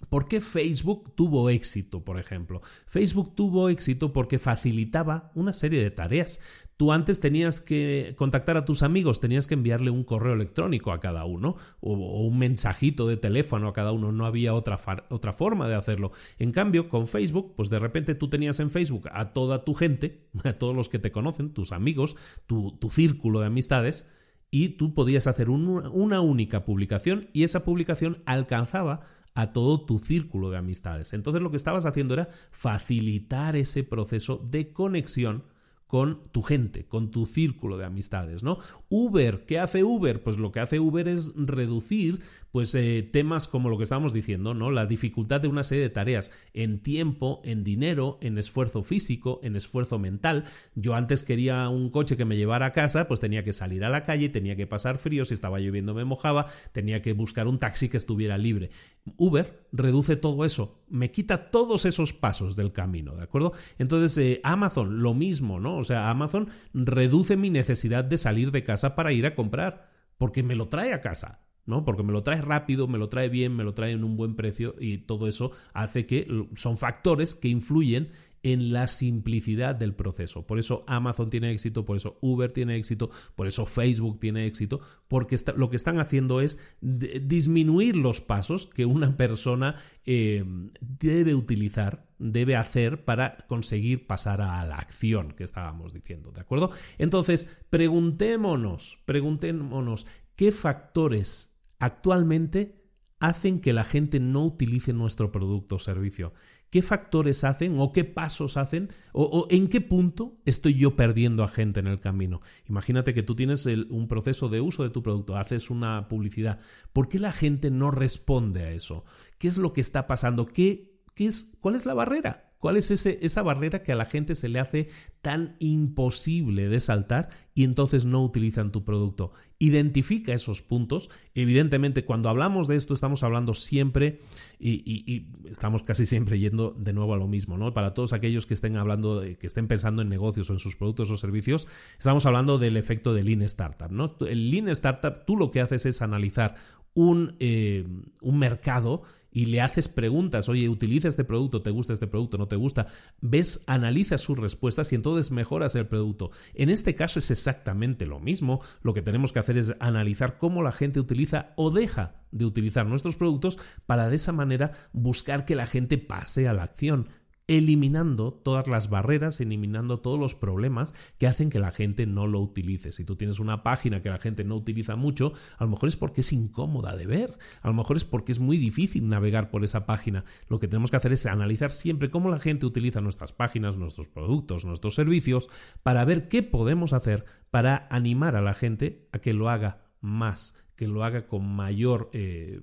¿Por qué Facebook tuvo éxito, por ejemplo? Facebook tuvo éxito porque facilitaba una serie de tareas. Tú antes tenías que contactar a tus amigos, tenías que enviarle un correo electrónico a cada uno o, un mensajito de teléfono a cada uno, no había otra, otra forma de hacerlo. En cambio, con Facebook, pues de repente tú tenías en Facebook a toda tu gente, a todos los que te conocen, tus amigos, tu, círculo de amistades, y tú podías hacer una única publicación y esa publicación alcanzaba a todo tu círculo de amistades. Entonces lo que estabas haciendo era facilitar ese proceso de conexión con tu gente, con tu círculo de amistades, ¿no? Uber, ¿qué hace Uber? Pues lo que hace Uber es reducir pues eh, temas como lo que estábamos diciendo, ¿no? La dificultad de una serie de tareas en tiempo, en dinero, en esfuerzo físico, en esfuerzo mental. Yo antes quería un coche que me llevara a casa, pues tenía que salir a la calle, tenía que pasar frío, si estaba lloviendo me mojaba, tenía que buscar un taxi que estuviera libre. Uber reduce todo eso, me quita todos esos pasos del camino, ¿de acuerdo? Entonces, eh, Amazon, lo mismo, ¿no? O sea, Amazon reduce mi necesidad de salir de casa para ir a comprar, porque me lo trae a casa. ¿No? Porque me lo trae rápido, me lo trae bien, me lo trae en un buen precio y todo eso hace que son factores que influyen en la simplicidad del proceso. Por eso Amazon tiene éxito, por eso Uber tiene éxito, por eso Facebook tiene éxito, porque lo que están haciendo es disminuir los pasos que una persona eh, debe utilizar, debe hacer para conseguir pasar a la acción que estábamos diciendo, ¿de acuerdo? Entonces, preguntémonos, preguntémonos, ¿qué factores actualmente hacen que la gente no utilice nuestro producto o servicio? ¿Qué factores hacen o qué pasos hacen o, en qué punto estoy yo perdiendo a gente en el camino? Imagínate que tú tienes un proceso de uso de tu producto, haces una publicidad. ¿Por qué la gente no responde a eso? ¿Qué es lo que está pasando? ¿Qué, qué es, ¿Cuál es la barrera? ¿Cuál es ese, esa barrera que a la gente se le hace tan imposible de saltar y entonces no utilizan tu producto? Identifica esos puntos. Evidentemente, cuando hablamos de esto, estamos hablando siempre y, estamos casi siempre yendo de nuevo a lo mismo, ¿no? Para todos aquellos que estén hablando, que estén pensando en negocios o en sus productos o servicios, estamos hablando del efecto de Lean Startup, ¿no? El Lean Startup, tú lo que haces es analizar un, eh, un mercado y le haces preguntas, oye, utiliza este producto, te gusta este producto, no te gusta, ves, analizas sus respuestas y entonces mejoras el producto. En este caso es exactamente lo mismo, lo que tenemos que hacer es analizar cómo la gente utiliza o deja de utilizar nuestros productos para de esa manera buscar que la gente pase a la acción eliminando todas las barreras, eliminando todos los problemas que hacen que la gente no lo utilice. Si tú tienes una página que la gente no utiliza mucho, a lo mejor es porque es incómoda de ver, a lo mejor es porque es muy difícil navegar por esa página. Lo que tenemos que hacer es analizar siempre cómo la gente utiliza nuestras páginas, nuestros productos, nuestros servicios, para ver qué podemos hacer para animar a la gente a que lo haga más que lo haga con mayor, eh,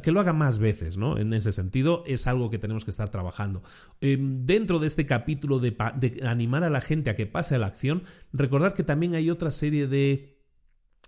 que lo haga más veces, ¿no? En ese sentido, es algo que tenemos que estar trabajando. Em, dentro de este capítulo de, de animar a la gente a que pase a la acción, recordar que también hay otra serie de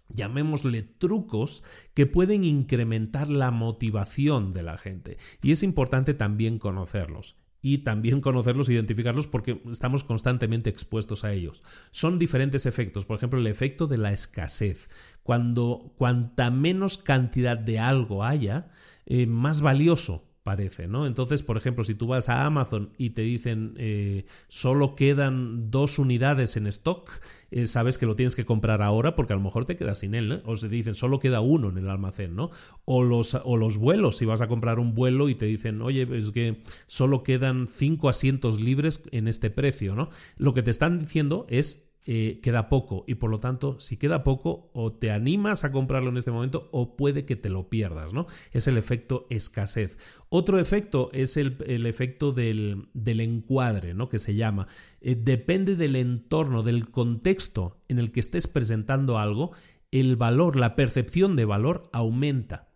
llamémosle trucos que pueden incrementar la motivación de la gente. Y es importante también conocerlos y también conocerlos e identificarlos porque estamos constantemente expuestos a ellos. Son diferentes efectos, por ejemplo, el efecto de la escasez. Cuando cuanta menos cantidad de algo haya, eh, más valioso parece, ¿no? Entonces, por ejemplo, si tú vas a Amazon y te dicen eh, solo quedan dos unidades en stock, eh, sabes que lo tienes que comprar ahora porque a lo mejor te quedas sin él. O se dicen solo queda uno en el almacén, ¿no? O los, o los vuelos, si vas a comprar un vuelo y te dicen, oye, es que solo quedan cinco asientos libres en este precio, ¿no? Lo que te están diciendo es eh, queda poco y por lo tanto si queda poco o te animas a comprarlo en este momento o puede que te lo pierdas, ¿no? Es el efecto escasez. Otro efecto es el, efecto del, encuadre, ¿no? Que se llama. Eh, depende del entorno, del contexto en el que estés presentando algo, el valor, la percepción de valor aumenta.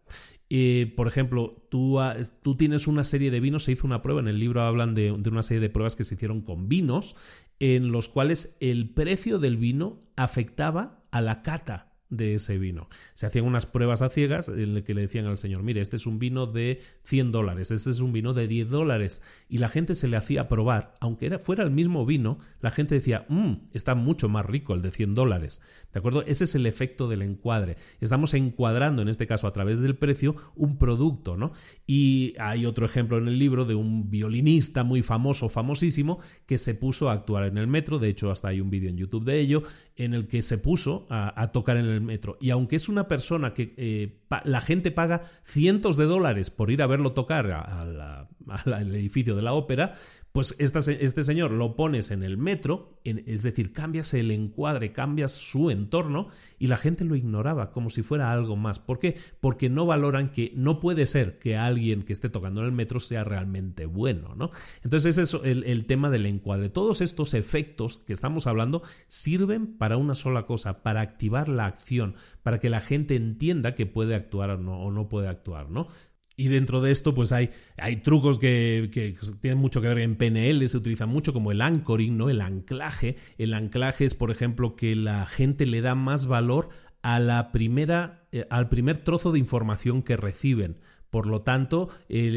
Eh, por ejemplo, tú, tú, tienes una serie de vinos, se hizo una prueba, en el libro hablan de, de, una serie de pruebas que se hicieron con vinos en los cuales el precio del vino afectaba a la cata de ese vino. Se hacían unas pruebas a ciegas en las que le decían al señor, mire, este es un vino de 100 dólares, este es un vino de 10 dólares. Y la gente se le hacía probar, aunque era, fuera el mismo vino, la gente decía, mmm, está mucho más rico el de 100 dólares. ¿De acuerdo? Ese es el efecto del encuadre. Estamos encuadrando, en este caso a través del precio, un producto, ¿no? Y hay otro ejemplo en el libro de un violinista muy famoso, famosísimo, que se puso a actuar en el metro, de hecho hasta hay un vídeo en YouTube de ello, en el que se puso a, tocar en el metro. Y aunque es una persona que eh, la gente paga cientos de dólares por ir a verlo tocar al edificio de la ópera, pues este señor lo pones en el metro, es decir, cambias el encuadre, cambias su entorno y la gente lo ignoraba como si fuera algo más. ¿Por qué? Porque no valoran que no puede ser que alguien que esté tocando en el metro sea realmente bueno, ¿no? Entonces ese es el, el tema del encuadre. Todos estos efectos que estamos hablando sirven para una sola cosa, para activar la acción, para que la gente entienda que puede actuar o no, o no puede actuar, ¿no? Y dentro de esto, pues hay, hay trucos que, que, tienen mucho que ver en PNL, se utilizan mucho como el anchoring, ¿no? El anclaje. El anclaje es, por ejemplo, que la gente le da más valor a la primera, eh, al primer trozo de información que reciben. Por lo tanto,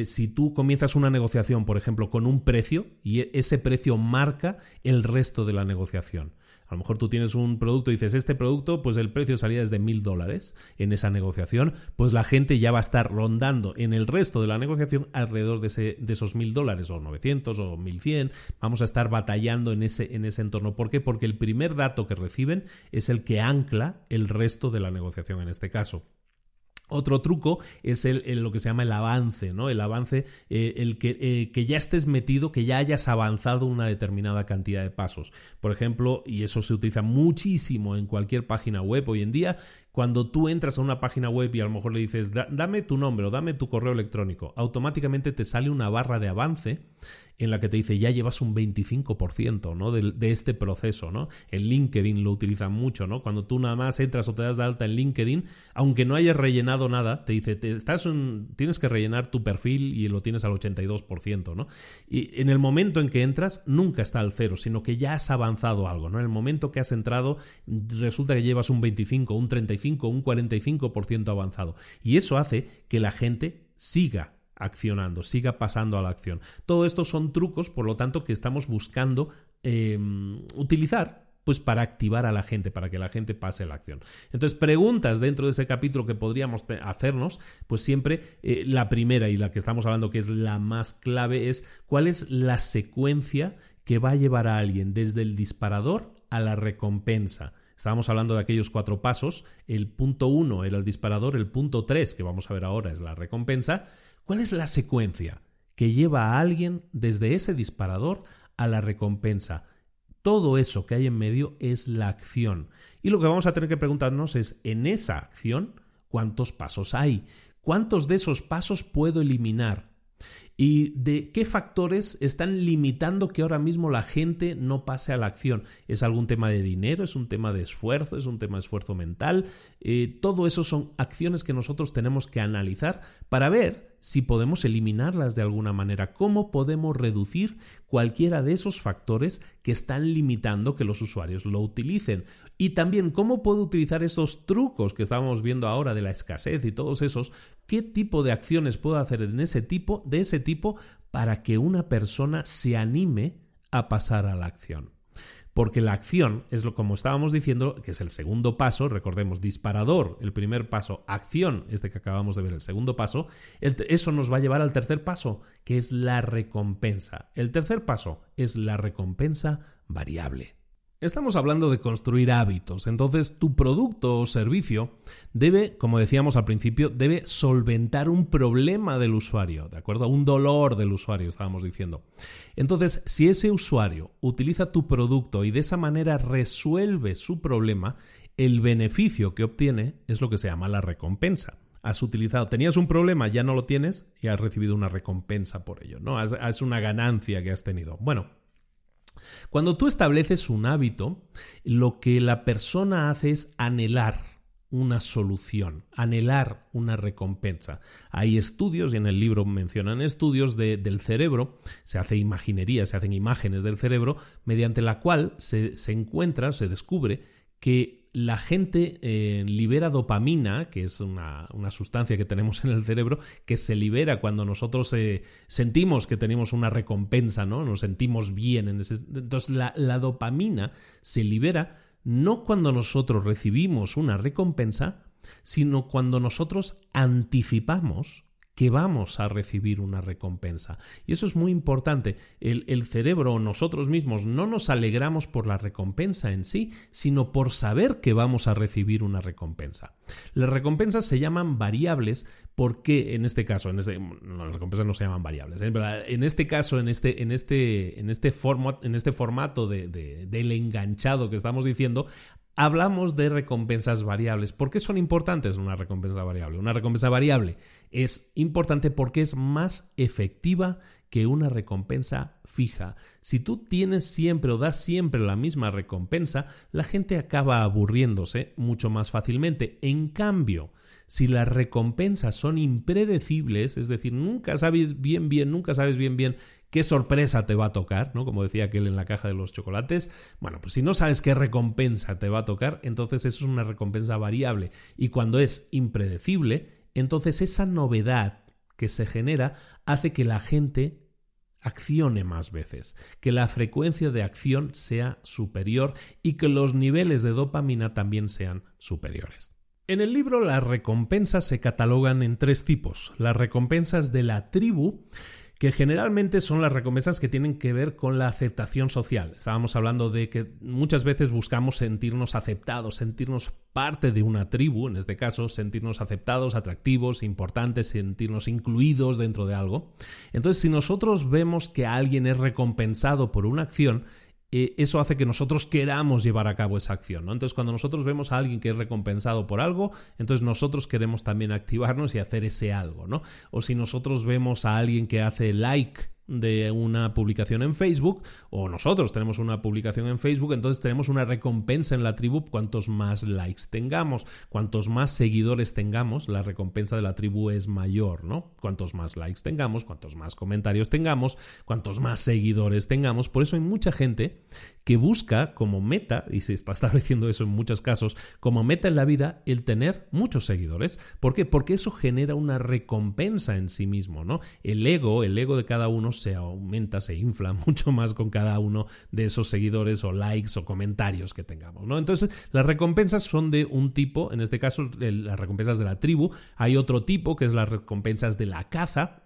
si tú comienzas una negociación, por ejemplo, con un precio, y e, ese precio marca el resto de la negociación. A lo mejor tú tienes un producto y dices, este producto, pues el precio salía desde mil dólares en esa negociación, pues la gente ya va a estar rondando en el resto de la negociación alrededor de, ese, de esos mil dólares, o 900 o 1100. Vamos a estar batallando en ese, en ese entorno. ¿Por qué? Porque el primer dato que reciben es el que ancla el resto de la negociación en este caso. Otro truco es el, lo que se llama el avance, ¿no? El avance, eh, el que, eh, que, ya estés metido, que ya hayas avanzado una determinada cantidad de pasos. Por ejemplo, y eso se utiliza muchísimo en cualquier página web hoy en día, cuando tú entras a una página web y a lo mejor le dices, dame tu nombre o dame tu correo electrónico, automáticamente te sale una barra de avance en la que te dice ya llevas un 25% ¿no? de, este proceso. ¿no? En LinkedIn lo utilizan mucho. ¿no? Cuando tú nada más entras o te das de alta en LinkedIn, aunque no hayas rellenado nada, te dice te, estás tienes que rellenar tu perfil y lo tienes al 82%. ¿no? Y en el momento en que entras, nunca está al cero, sino que ya has avanzado algo. ¿no? En el momento que has entrado, resulta que llevas un 25, un 35, un 45% avanzado. Y eso hace que la gente siga accionando, siga pasando a la acción. Todo esto son trucos, por lo tanto, que estamos buscando em, utilizar pues para activar a la gente, para que la gente pase la acción. Entonces, preguntas dentro de ese capítulo que podríamos hacernos, pues siempre eh, la primera y la que estamos hablando que es la más clave es cuál es la secuencia que va a llevar a alguien desde el disparador a la recompensa. Estábamos hablando de aquellos cuatro pasos. El punto uno era el disparador, el punto tres, que vamos a ver ahora, es la recompensa. ¿Cuál es la secuencia que lleva a alguien desde ese disparador a la recompensa? Todo eso que hay en medio es la acción. Y lo que vamos a tener que preguntarnos es, en esa acción, ¿cuántos pasos hay? ¿Cuántos de esos pasos puedo eliminar? ¿Y de qué factores están limitando que ahora mismo la gente no pase a la acción? ¿Es algún tema de dinero? ¿Es un tema de esfuerzo? ¿Es un tema de esfuerzo mental? Eh, todo eso son acciones que nosotros tenemos que analizar para ver si podemos eliminarlas de alguna manera, cómo podemos reducir cualquiera de esos factores que están limitando que los usuarios lo utilicen. Y también cómo puedo utilizar esos trucos que estábamos viendo ahora de la escasez y todos esos, qué tipo de acciones puedo hacer en ese tipo, de ese tipo, para que una persona se anime a pasar a la acción. Porque la acción es lo como estábamos diciendo, que es el segundo paso, recordemos, disparador, el primer paso, acción, este que acabamos de ver, el segundo paso, eso nos va a llevar al tercer paso, que es la recompensa. El tercer paso es la recompensa variable. Estamos hablando de construir hábitos, entonces tu producto o servicio debe, como decíamos al principio, debe solventar un problema del usuario, ¿de acuerdo? Un dolor del usuario, estábamos diciendo. Entonces, si ese usuario utiliza tu producto y de esa manera resuelve su problema, el beneficio que obtiene es lo que se llama la recompensa. Has utilizado, tenías un problema, ya no lo tienes y has recibido una recompensa por ello, ¿no? Es una ganancia que has tenido. Bueno, cuando tú estableces un hábito, lo que la persona hace es anhelar una solución, anhelar una recompensa. Hay estudios, y en el libro mencionan estudios del cerebro, se hace imaginería, se hacen imágenes del cerebro, mediante la cual se, se encuentra, se descubre que la gente eh, libera dopamina, que es una, sustancia que tenemos en el cerebro, que se libera cuando nosotros eh, sentimos que tenemos una recompensa, ¿no? Nos sentimos bien. En ese... Entonces, la, la dopamina se libera no cuando nosotros recibimos una recompensa, sino cuando nosotros anticipamos que vamos a recibir una recompensa. Y eso es muy importante. El, el cerebro nosotros mismos no nos alegramos por la recompensa en sí, sino por saber que vamos a recibir una recompensa. Las recompensas se llaman variables porque en este caso, en este, las recompensas no se llaman variables, ¿eh? en este caso, en este, en este, en este, en este formato de, del enganchado que estamos diciendo, hablamos de recompensas variables. ¿Por qué son importantes una recompensa variable? Una recompensa variable es importante porque es más efectiva que una recompensa fija. Si tú tienes siempre o das siempre la misma recompensa, la gente acaba aburriéndose mucho más fácilmente. En cambio, si las recompensas son impredecibles, es decir, nunca sabes bien bien, nunca sabes bien bien qué sorpresa te va a tocar, ¿no? Como decía aquel en la caja de los chocolates, bueno, pues si no sabes qué recompensa te va a tocar, entonces eso es una recompensa variable y cuando es impredecible, entonces esa novedad que se genera hace que la gente accione más veces, que la frecuencia de acción sea superior y que los niveles de dopamina también sean superiores. En el libro las recompensas se catalogan en tres tipos. Las recompensas de la tribu, que generalmente son las recompensas que tienen que ver con la aceptación social. Estábamos hablando de que muchas veces buscamos sentirnos aceptados, sentirnos parte de una tribu, en este caso, sentirnos aceptados, atractivos, importantes, sentirnos incluidos dentro de algo. Entonces, si nosotros vemos que alguien es recompensado por una acción, eh, eso hace que nosotros queramos llevar a cabo esa acción. ¿no? Entonces, cuando nosotros vemos a alguien que es recompensado por algo, entonces nosotros queremos también activarnos y hacer ese algo. ¿no? O si nosotros vemos a alguien que hace like de una publicación en Facebook, o nosotros tenemos una publicación en Facebook, entonces tenemos una recompensa en la tribu cuantos más likes tengamos, cuantos más seguidores tengamos, la recompensa de la tribu es mayor, ¿no? Cuantos más likes tengamos, cuantos más comentarios tengamos, cuantos más seguidores tengamos. Por eso hay mucha gente que busca como meta, y se está estableciendo eso en muchos casos, como meta en la vida el tener muchos seguidores. ¿Por qué? Porque eso genera una recompensa en sí mismo, ¿no? El ego, el ego de cada uno se aumenta, se infla mucho más con cada uno de esos seguidores o likes o comentarios que tengamos, ¿no? Entonces, las recompensas son de un tipo, en este caso, las recompensas de la tribu, hay otro tipo que es las recompensas de la caza,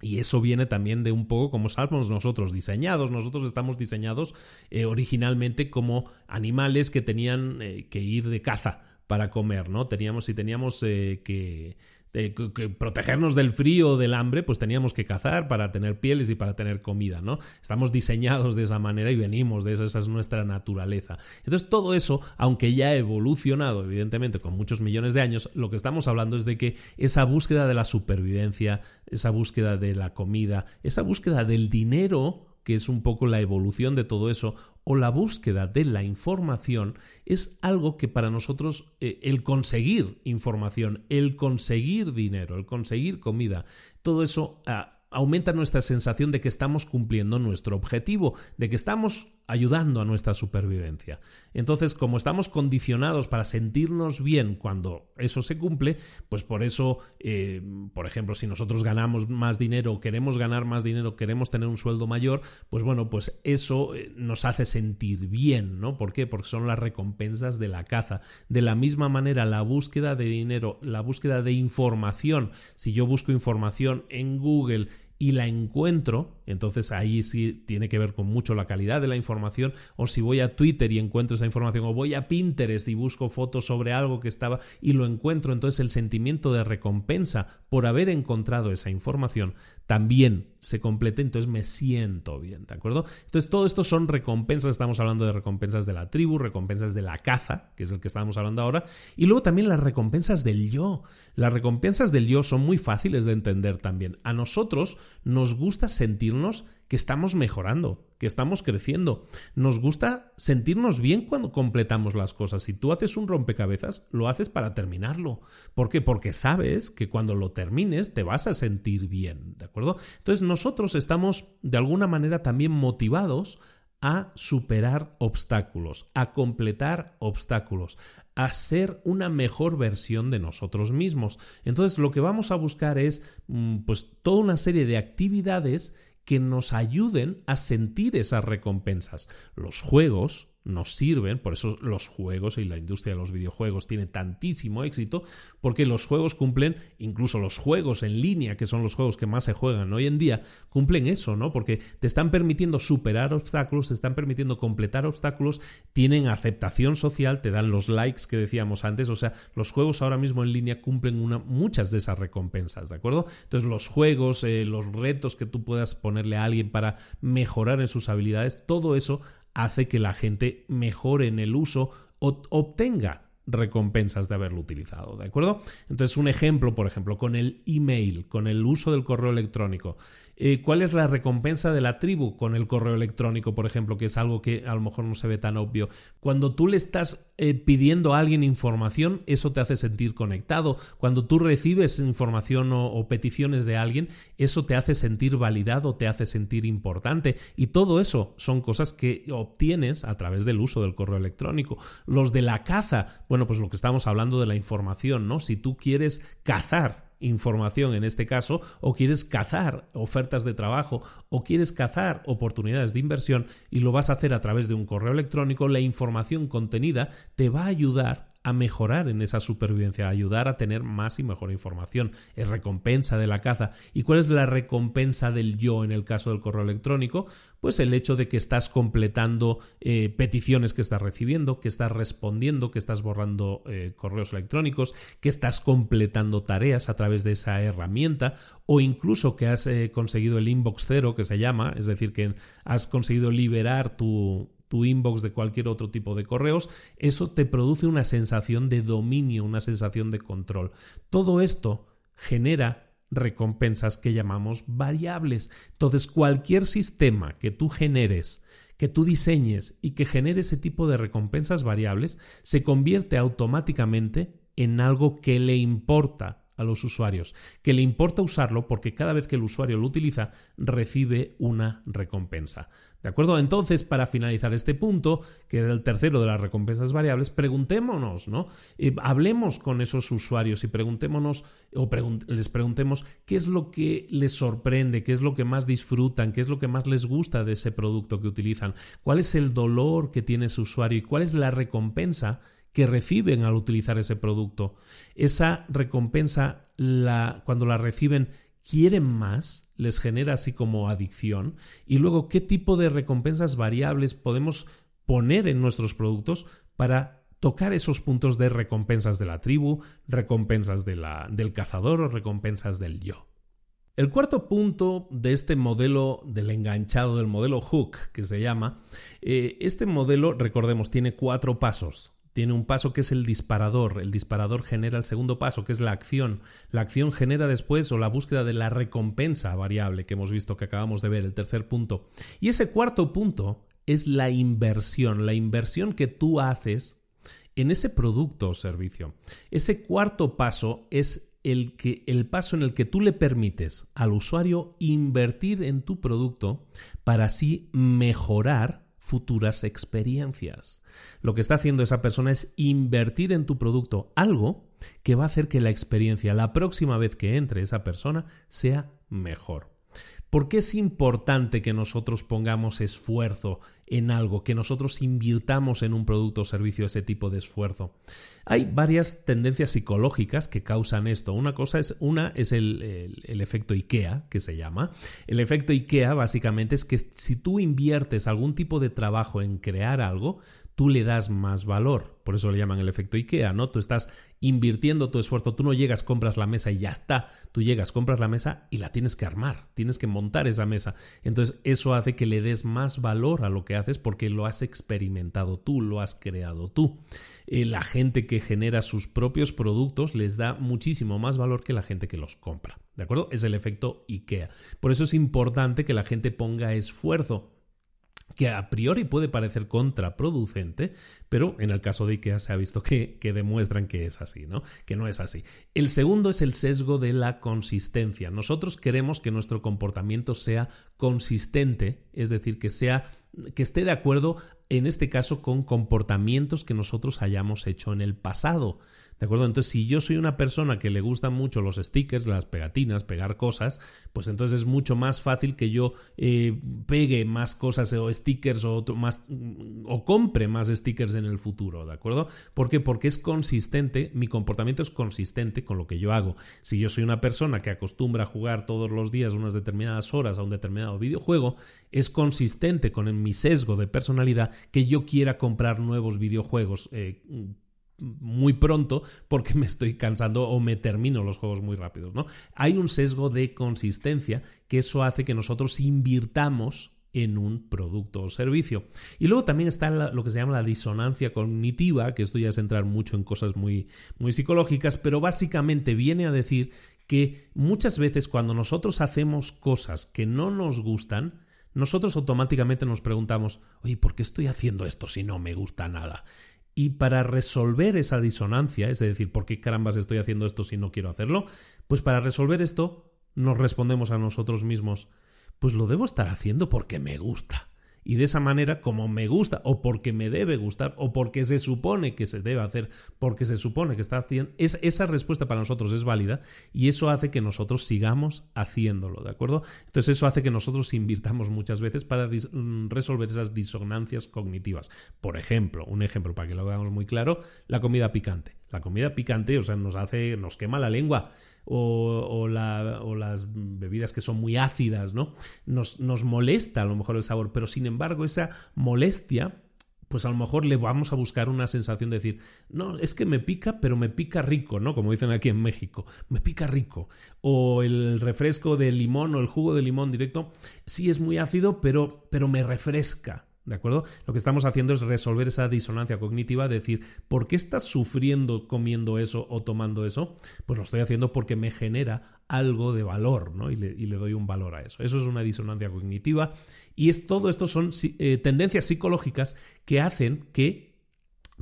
y eso viene también de un poco como estamos nosotros diseñados. Nosotros estamos diseñados eh, originalmente como animales que tenían eh, que ir de caza para comer, ¿no? Teníamos, si teníamos eh, que protegernos del frío o del hambre, pues teníamos que cazar para tener pieles y para tener comida, ¿no? Estamos diseñados de esa manera y venimos de eso, esa es nuestra naturaleza. Entonces todo eso, aunque ya ha evolucionado, evidentemente, con muchos millones de años, lo que estamos hablando es de que esa búsqueda de la supervivencia, esa búsqueda de la comida, esa búsqueda del dinero, que es un poco la evolución de todo eso, o la búsqueda de la información, es algo que para nosotros eh, el conseguir información, el conseguir dinero, el conseguir comida, todo eso... Ah, aumenta nuestra sensación de que estamos cumpliendo nuestro objetivo, de que estamos ayudando a nuestra supervivencia. Entonces, como estamos condicionados para sentirnos bien cuando eso se cumple, pues por eso, eh, por ejemplo, si nosotros ganamos más dinero, queremos ganar más dinero, queremos tener un sueldo mayor, pues bueno, pues eso eh, nos hace sentir bien, ¿no? ¿Por qué? Porque son las recompensas de la caza. De la misma manera, la búsqueda de dinero, la búsqueda de información, si yo busco información en Google, y la encuentro, entonces ahí sí tiene que ver con mucho la calidad de la información, o si voy a Twitter y encuentro esa información, o voy a Pinterest y busco fotos sobre algo que estaba y lo encuentro, entonces el sentimiento de recompensa por haber encontrado esa información también se complete, entonces me siento bien, ¿de acuerdo? Entonces todo esto son recompensas, estamos hablando de recompensas de la tribu, recompensas de la caza, que es el que estamos hablando ahora, y luego también las recompensas del yo. Las recompensas del yo son muy fáciles de entender también. A nosotros nos gusta sentirnos que estamos mejorando, que estamos creciendo. Nos gusta sentirnos bien cuando completamos las cosas. Si tú haces un rompecabezas, lo haces para terminarlo. ¿Por qué? Porque sabes que cuando lo termines te vas a sentir bien, ¿de acuerdo? Entonces nosotros estamos de alguna manera también motivados a superar obstáculos, a completar obstáculos, a ser una mejor versión de nosotros mismos. Entonces lo que vamos a buscar es mm, pues toda una serie de actividades que nos ayuden a sentir esas recompensas. Los juegos nos sirven, por eso los juegos y la industria de los videojuegos tiene tantísimo éxito, porque los juegos cumplen, incluso los juegos en línea, que son los juegos que más se juegan hoy en día, cumplen eso, ¿no? Porque te están permitiendo superar obstáculos, te están permitiendo completar obstáculos, tienen aceptación social, te dan los likes que decíamos antes, o sea, los juegos ahora mismo en línea cumplen una, muchas de esas recompensas, ¿de acuerdo? Entonces los juegos, eh, los retos que tú puedas ponerle a alguien para mejorar en sus habilidades, todo eso hace que la gente mejore en el uso o obtenga recompensas de haberlo utilizado, ¿de acuerdo? Entonces, un ejemplo, por ejemplo, con el email, con el uso del correo electrónico. Eh, ¿Cuál es la recompensa de la tribu con el correo electrónico, por ejemplo, que es algo que a lo mejor no se ve tan obvio? Cuando tú le estás eh, pidiendo a alguien información, eso te hace sentir conectado. Cuando tú recibes información o, peticiones de alguien, eso te hace sentir validado, te hace sentir importante. Y todo eso son cosas que obtienes a través del uso del correo electrónico. Los de la caza, bueno, pues lo que estamos hablando de la información, ¿no? Si tú quieres cazar información en este caso, o quieres cazar ofertas de trabajo, o quieres cazar oportunidades de inversión y lo vas a hacer a través de un correo electrónico, la información contenida te va a ayudar a mejorar en esa supervivencia, a ayudar a tener más y mejor información. Es recompensa de la caza. ¿Y cuál es la recompensa del yo en el caso del correo electrónico? Pues el hecho de que estás completando eh, peticiones que estás recibiendo, que estás respondiendo, que estás borrando eh, correos electrónicos, que estás completando tareas a través de esa herramienta o incluso que has eh, conseguido el inbox cero que se llama, es decir, que has conseguido liberar tu, tu inbox de cualquier otro tipo de correos, eso te produce una sensación de dominio, una sensación de control. Todo esto genera recompensas que llamamos variables. Entonces, cualquier sistema que tú generes, que tú diseñes y que genere ese tipo de recompensas variables, se convierte automáticamente en algo que le importa a los usuarios, que le importa usarlo porque cada vez que el usuario lo utiliza recibe una recompensa. ¿De acuerdo? Entonces, para finalizar este punto, que era el tercero de las recompensas variables, preguntémonos, ¿no? Hablemos con esos usuarios y preguntémonos o les preguntemos qué es lo que les sorprende, qué es lo que más disfrutan, qué es lo que más les gusta de ese producto que utilizan, cuál es el dolor que tiene ese usuario y cuál es la recompensa que reciben al utilizar ese producto. Esa recompensa, la, cuando la reciben, quieren más, les genera así como adicción. Y luego, ¿qué tipo de recompensas variables podemos poner en nuestros productos para tocar esos puntos de recompensas de la tribu, recompensas de la, del cazador o recompensas del yo? El cuarto punto de este modelo del enganchado, del modelo Hook, que se llama, eh, este modelo, recordemos, tiene cuatro pasos tiene un paso que es el disparador. El disparador genera el segundo paso, que es la acción. La acción genera después o la búsqueda de la recompensa variable que hemos visto que acabamos de ver, el tercer punto. Y ese cuarto punto es la inversión, la inversión que tú haces en ese producto o servicio. Ese cuarto paso es el, que, el paso en el que tú le permites al usuario invertir en tu producto para así mejorar futuras experiencias. Lo que está haciendo esa persona es invertir en tu producto algo que va a hacer que la experiencia la próxima vez que entre esa persona sea mejor. ¿Por qué es importante que nosotros pongamos esfuerzo en algo, que nosotros invirtamos en un producto o servicio ese tipo de esfuerzo? Hay varias tendencias psicológicas que causan esto. Una cosa es, una es el, el, efecto IKEA, que se llama. El efecto IKEA básicamente es que si tú inviertes algún tipo de trabajo en crear algo, tú le das más valor. Por eso le llaman el efecto IKEA, ¿no? Tú estás invirtiendo tu esfuerzo, tú no llegas, compras la mesa y ya está. Tú llegas, compras la mesa y la tienes que armar, tienes que montar esa mesa. Entonces eso hace que le des más valor a lo que haces porque lo has experimentado tú, lo has creado tú. Eh, la gente que genera sus propios productos les da muchísimo más valor que la gente que los compra. ¿De acuerdo? Es el efecto IKEA. Por eso es importante que la gente ponga esfuerzo que a priori puede parecer contraproducente, pero en el caso de IKEA se ha visto que, que, demuestran que es así, ¿no? Que no es así. El segundo es el sesgo de la consistencia. Nosotros queremos que nuestro comportamiento sea consistente, es decir, que sea que esté de acuerdo en este caso con comportamientos que nosotros hayamos hecho en el pasado. ¿De acuerdo? Entonces, si yo soy una persona que le gustan mucho los stickers, las pegatinas, pegar cosas, pues entonces es mucho más fácil que yo eh, pegue más cosas o stickers o, más, o compre más stickers en el futuro, ¿de acuerdo? ¿Por qué? Porque es consistente, mi comportamiento es consistente con lo que yo hago. Si yo soy una persona que acostumbra a jugar todos los días unas determinadas horas a un determinado videojuego, es consistente con mi sesgo de personalidad que yo quiera comprar nuevos videojuegos. Eh, muy pronto porque me estoy cansando o me termino los juegos muy rápidos, ¿no? Hay un sesgo de consistencia que eso hace que nosotros invirtamos en un producto o servicio. Y luego también está lo que se llama la disonancia cognitiva, que esto ya es entrar mucho en cosas muy, muy psicológicas, pero básicamente viene a decir que muchas veces cuando nosotros hacemos cosas que no nos gustan, nosotros automáticamente nos preguntamos, oye, ¿por qué estoy haciendo esto si no me gusta nada? Y para resolver esa disonancia, es decir, ¿por qué carambas estoy haciendo esto si no quiero hacerlo? Pues para resolver esto nos respondemos a nosotros mismos, pues lo debo estar haciendo porque me gusta y de esa manera, como me gusta, o porque me debe gustar, o porque se supone que se debe hacer, porque se supone que está haciendo, es, esa respuesta para nosotros es válida y eso hace que nosotros sigamos haciéndolo, ¿de acuerdo? Entonces eso hace que nosotros invirtamos muchas veces para mm, resolver esas disonancias cognitivas. Por ejemplo, un ejemplo para que lo veamos muy claro, la comida picante. La comida picante, o sea, nos hace, nos quema la lengua o, las bebidas que son muy ácidas, ¿no? Nos, nos molesta a lo mejor el sabor, pero sin embargo esa molestia pues a lo mejor le vamos a buscar una sensación de decir, no, es que me pica, pero me pica rico, ¿no? Como dicen aquí en México, me pica rico. O el refresco de limón o el jugo de limón directo, sí es muy ácido, pero, pero me refresca. ¿De acuerdo? Lo que estamos haciendo es resolver esa disonancia cognitiva, decir, ¿por qué estás sufriendo comiendo eso o tomando eso? Pues lo estoy haciendo porque me genera algo de valor, ¿no? Y le, doy un valor a eso. Eso es una disonancia cognitiva. Y es, todo esto son eh, tendencias psicológicas que hacen que,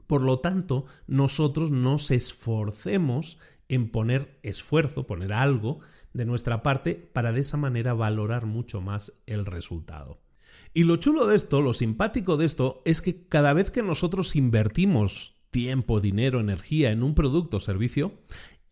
por lo tanto, nosotros nos esforcemos en poner esfuerzo, poner algo de nuestra parte para de esa manera valorar mucho más el resultado. Y lo chulo de esto, lo simpático de esto, es que cada vez que nosotros invertimos tiempo, dinero, energía en un producto o servicio,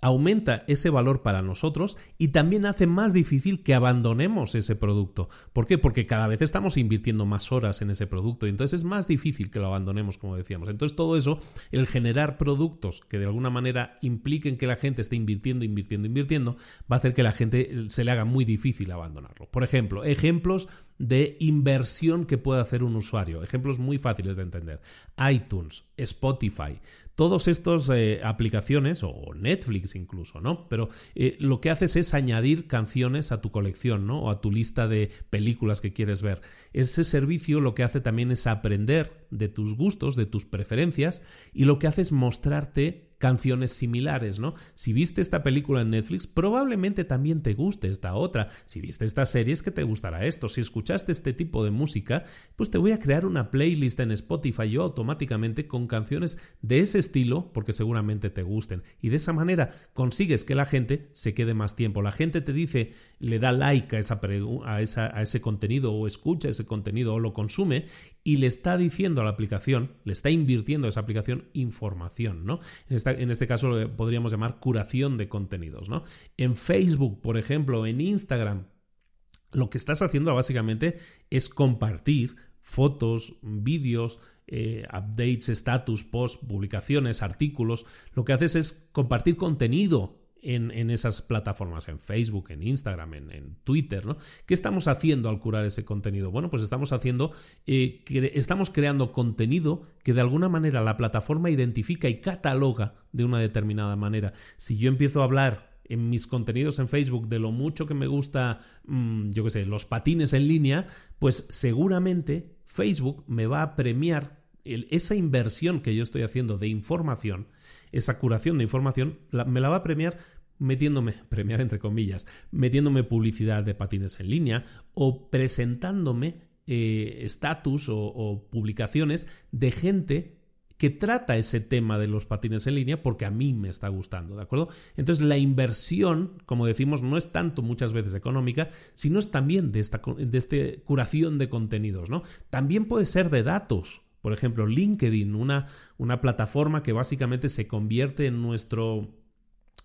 aumenta ese valor para nosotros y también hace más difícil que abandonemos ese producto. ¿Por qué? Porque cada vez estamos invirtiendo más horas en ese producto y entonces es más difícil que lo abandonemos, como decíamos. Entonces todo eso, el generar productos que de alguna manera impliquen que la gente esté invirtiendo, invirtiendo, invirtiendo, va a hacer que la gente se le haga muy difícil abandonarlo. Por ejemplo, ejemplos de inversión que puede hacer un usuario. Ejemplos muy fáciles de entender. iTunes, Spotify, todos estos eh, aplicaciones o Netflix incluso, ¿no? Pero eh, lo que haces es añadir canciones a tu colección, ¿no? O a tu lista de películas que quieres ver. Ese servicio lo que hace también es aprender de tus gustos, de tus preferencias y lo que hace es mostrarte canciones similares, ¿no? Si viste esta película en Netflix, probablemente también te guste esta otra. Si viste esta serie, es que te gustará esto. Si escuchaste este tipo de música, pues te voy a crear una playlist en Spotify yo automáticamente con canciones de ese estilo, porque seguramente te gusten. Y de esa manera consigues que la gente se quede más tiempo. La gente te dice, le da like a, esa a, esa, a ese contenido o escucha ese contenido o lo consume y le está diciendo a la aplicación, le está invirtiendo a esa aplicación información, ¿no? En, en este caso lo podríamos llamar curación de contenidos, ¿no? En Facebook, por ejemplo, en Instagram, lo que estás haciendo básicamente es compartir fotos, vídeos, eh, updates, status, posts, publicaciones, artículos. Lo que haces es compartir contenido en, esas plataformas, en Facebook, en Instagram, en, Twitter, ¿no? ¿Qué estamos haciendo al curar ese contenido? Bueno, pues estamos haciendo, eh, estamos creando contenido que de alguna manera la plataforma identifica y cataloga de una determinada manera. Si yo empiezo a hablar en mis contenidos en Facebook de lo mucho que me gusta, mm, yo qué sé, los patines en línea, pues seguramente Facebook me va a premiar esa inversión que yo estoy haciendo de información, esa curación de información, me la va a premiar metiéndome, premiar entre comillas, metiéndome publicidad de patines en línea o presentándome estatus eh, o publicaciones de gente que trata ese tema de los patines en línea porque a mí me está gustando, ¿de acuerdo? Entonces la inversión, como decimos, no es tanto muchas veces económica, sino es también de esta, de este curación de contenidos, ¿no? También puede ser de datos. Por ejemplo, LinkedIn, una, una plataforma que básicamente se convierte en nuestro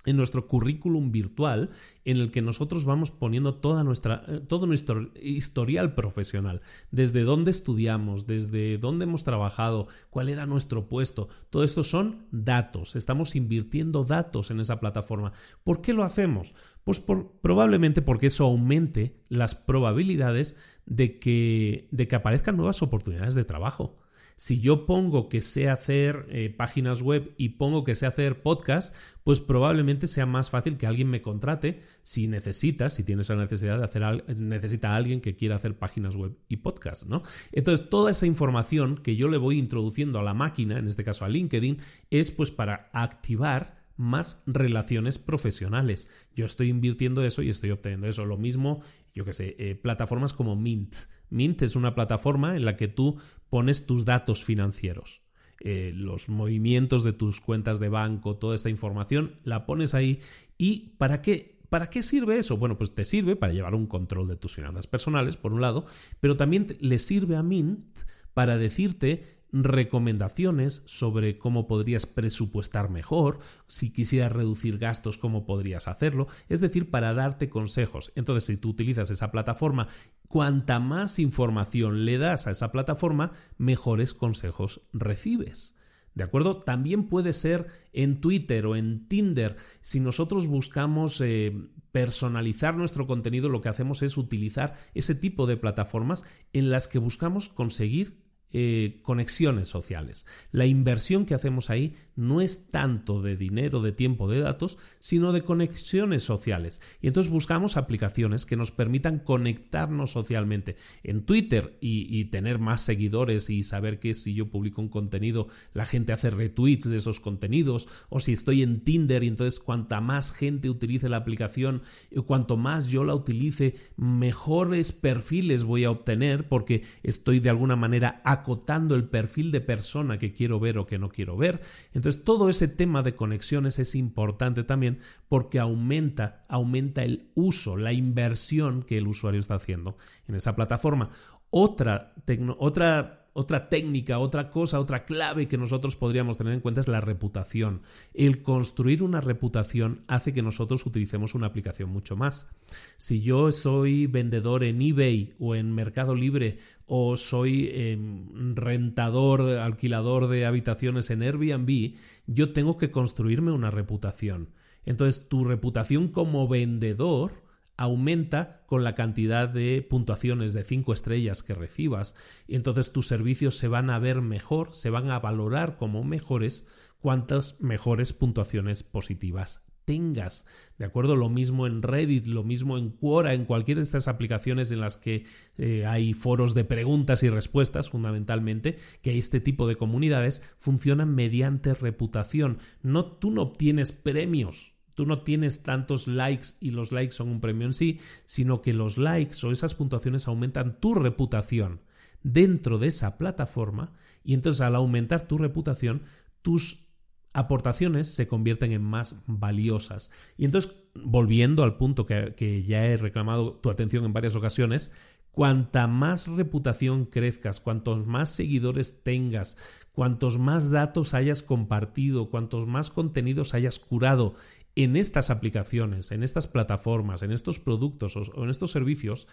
en nuestro currículum virtual en el que nosotros vamos poniendo toda nuestra, eh, todo nuestro historial profesional, desde dónde estudiamos, desde dónde hemos trabajado, cuál era nuestro puesto. Todo esto son datos, estamos invirtiendo datos en esa plataforma. ¿Por qué lo hacemos? Pues probablemente porque eso aumente las probabilidades de que, de que aparezcan nuevas oportunidades de trabajo. Si yo pongo que sé hacer eh, páginas web y pongo que sé hacer podcast, pues probablemente sea más fácil que alguien me contrate si necesita, si tienes la necesidad de hacer, necesita a alguien que quiera hacer páginas web y podcast, ¿no? Entonces, toda esa información que yo le voy introduciendo a la máquina, en este caso a LinkedIn, es pues para activar más relaciones profesionales. Yo estoy invirtiendo eso y estoy obteniendo eso. Lo mismo, yo que sé, eh, plataformas como Mint. Mint es una plataforma en la que tú pones tus datos financieros. Eh, los movimientos de tus cuentas de banco, toda esta información, la pones ahí. ¿Y para qué? ¿Para qué sirve eso? Bueno, pues te sirve para llevar un control de tus finanzas personales, por un lado, pero también le sirve a Mint para decirte recomendaciones sobre cómo podrías presupuestar mejor, si quisieras reducir gastos, cómo podrías hacerlo, es decir, para darte consejos. Entonces, si tú utilizas esa plataforma, cuanta más información le das a esa plataforma, mejores consejos recibes. ¿De acuerdo? También puede ser en Twitter o en Tinder. Si nosotros buscamos eh, personalizar nuestro contenido, lo que hacemos es utilizar ese tipo de plataformas en las que buscamos conseguir eh, conexiones sociales. La inversión que hacemos ahí no es tanto de dinero, de tiempo, de datos, sino de conexiones sociales. Y entonces buscamos aplicaciones que nos permitan conectarnos socialmente. En Twitter y, tener más seguidores y saber que si yo publico un contenido, la gente hace retweets de esos contenidos. O si estoy en Tinder y entonces cuanta más gente utilice la aplicación, cuanto más yo la utilice, mejores perfiles voy a obtener porque estoy de alguna manera acotando el perfil de persona que quiero ver o que no quiero ver. Entonces, todo ese tema de conexiones es importante también porque aumenta, aumenta el uso, la inversión que el usuario está haciendo en esa plataforma. Otra, otra otra técnica, otra cosa, otra clave que nosotros podríamos tener en cuenta es la reputación. El construir una reputación hace que nosotros utilicemos una aplicación mucho más. Si yo soy vendedor en eBay o en Mercado Libre o soy em, rentador, alquilador de habitaciones en Airbnb, yo tengo que construirme una reputación. Entonces, tu reputación como vendedor aumenta con la cantidad de puntuaciones de 5 estrellas que recibas y entonces tus servicios se van a ver mejor, se van a valorar como mejores cuantas mejores puntuaciones positivas tengas. ¿De acuerdo? Lo mismo en Reddit, lo mismo en Quora, en cualquiera de estas aplicaciones en las que eh, hay foros de preguntas y respuestas, fundamentalmente, que este tipo de comunidades funcionan mediante reputación. No, tú no obtienes premios Tú no tienes tantos likes y los likes son un premio en sí, sino que los likes o esas puntuaciones aumentan tu reputación dentro de esa plataforma y entonces al aumentar tu reputación, tus aportaciones se convierten en más valiosas. Y entonces, volviendo al punto que, ya he reclamado tu atención en varias ocasiones, Cuanta más reputación crezcas, cuantos más seguidores tengas, cuantos más datos hayas compartido, cuantos más contenidos hayas curado en estas aplicaciones, en estas plataformas, en estos productos o en estos servicios,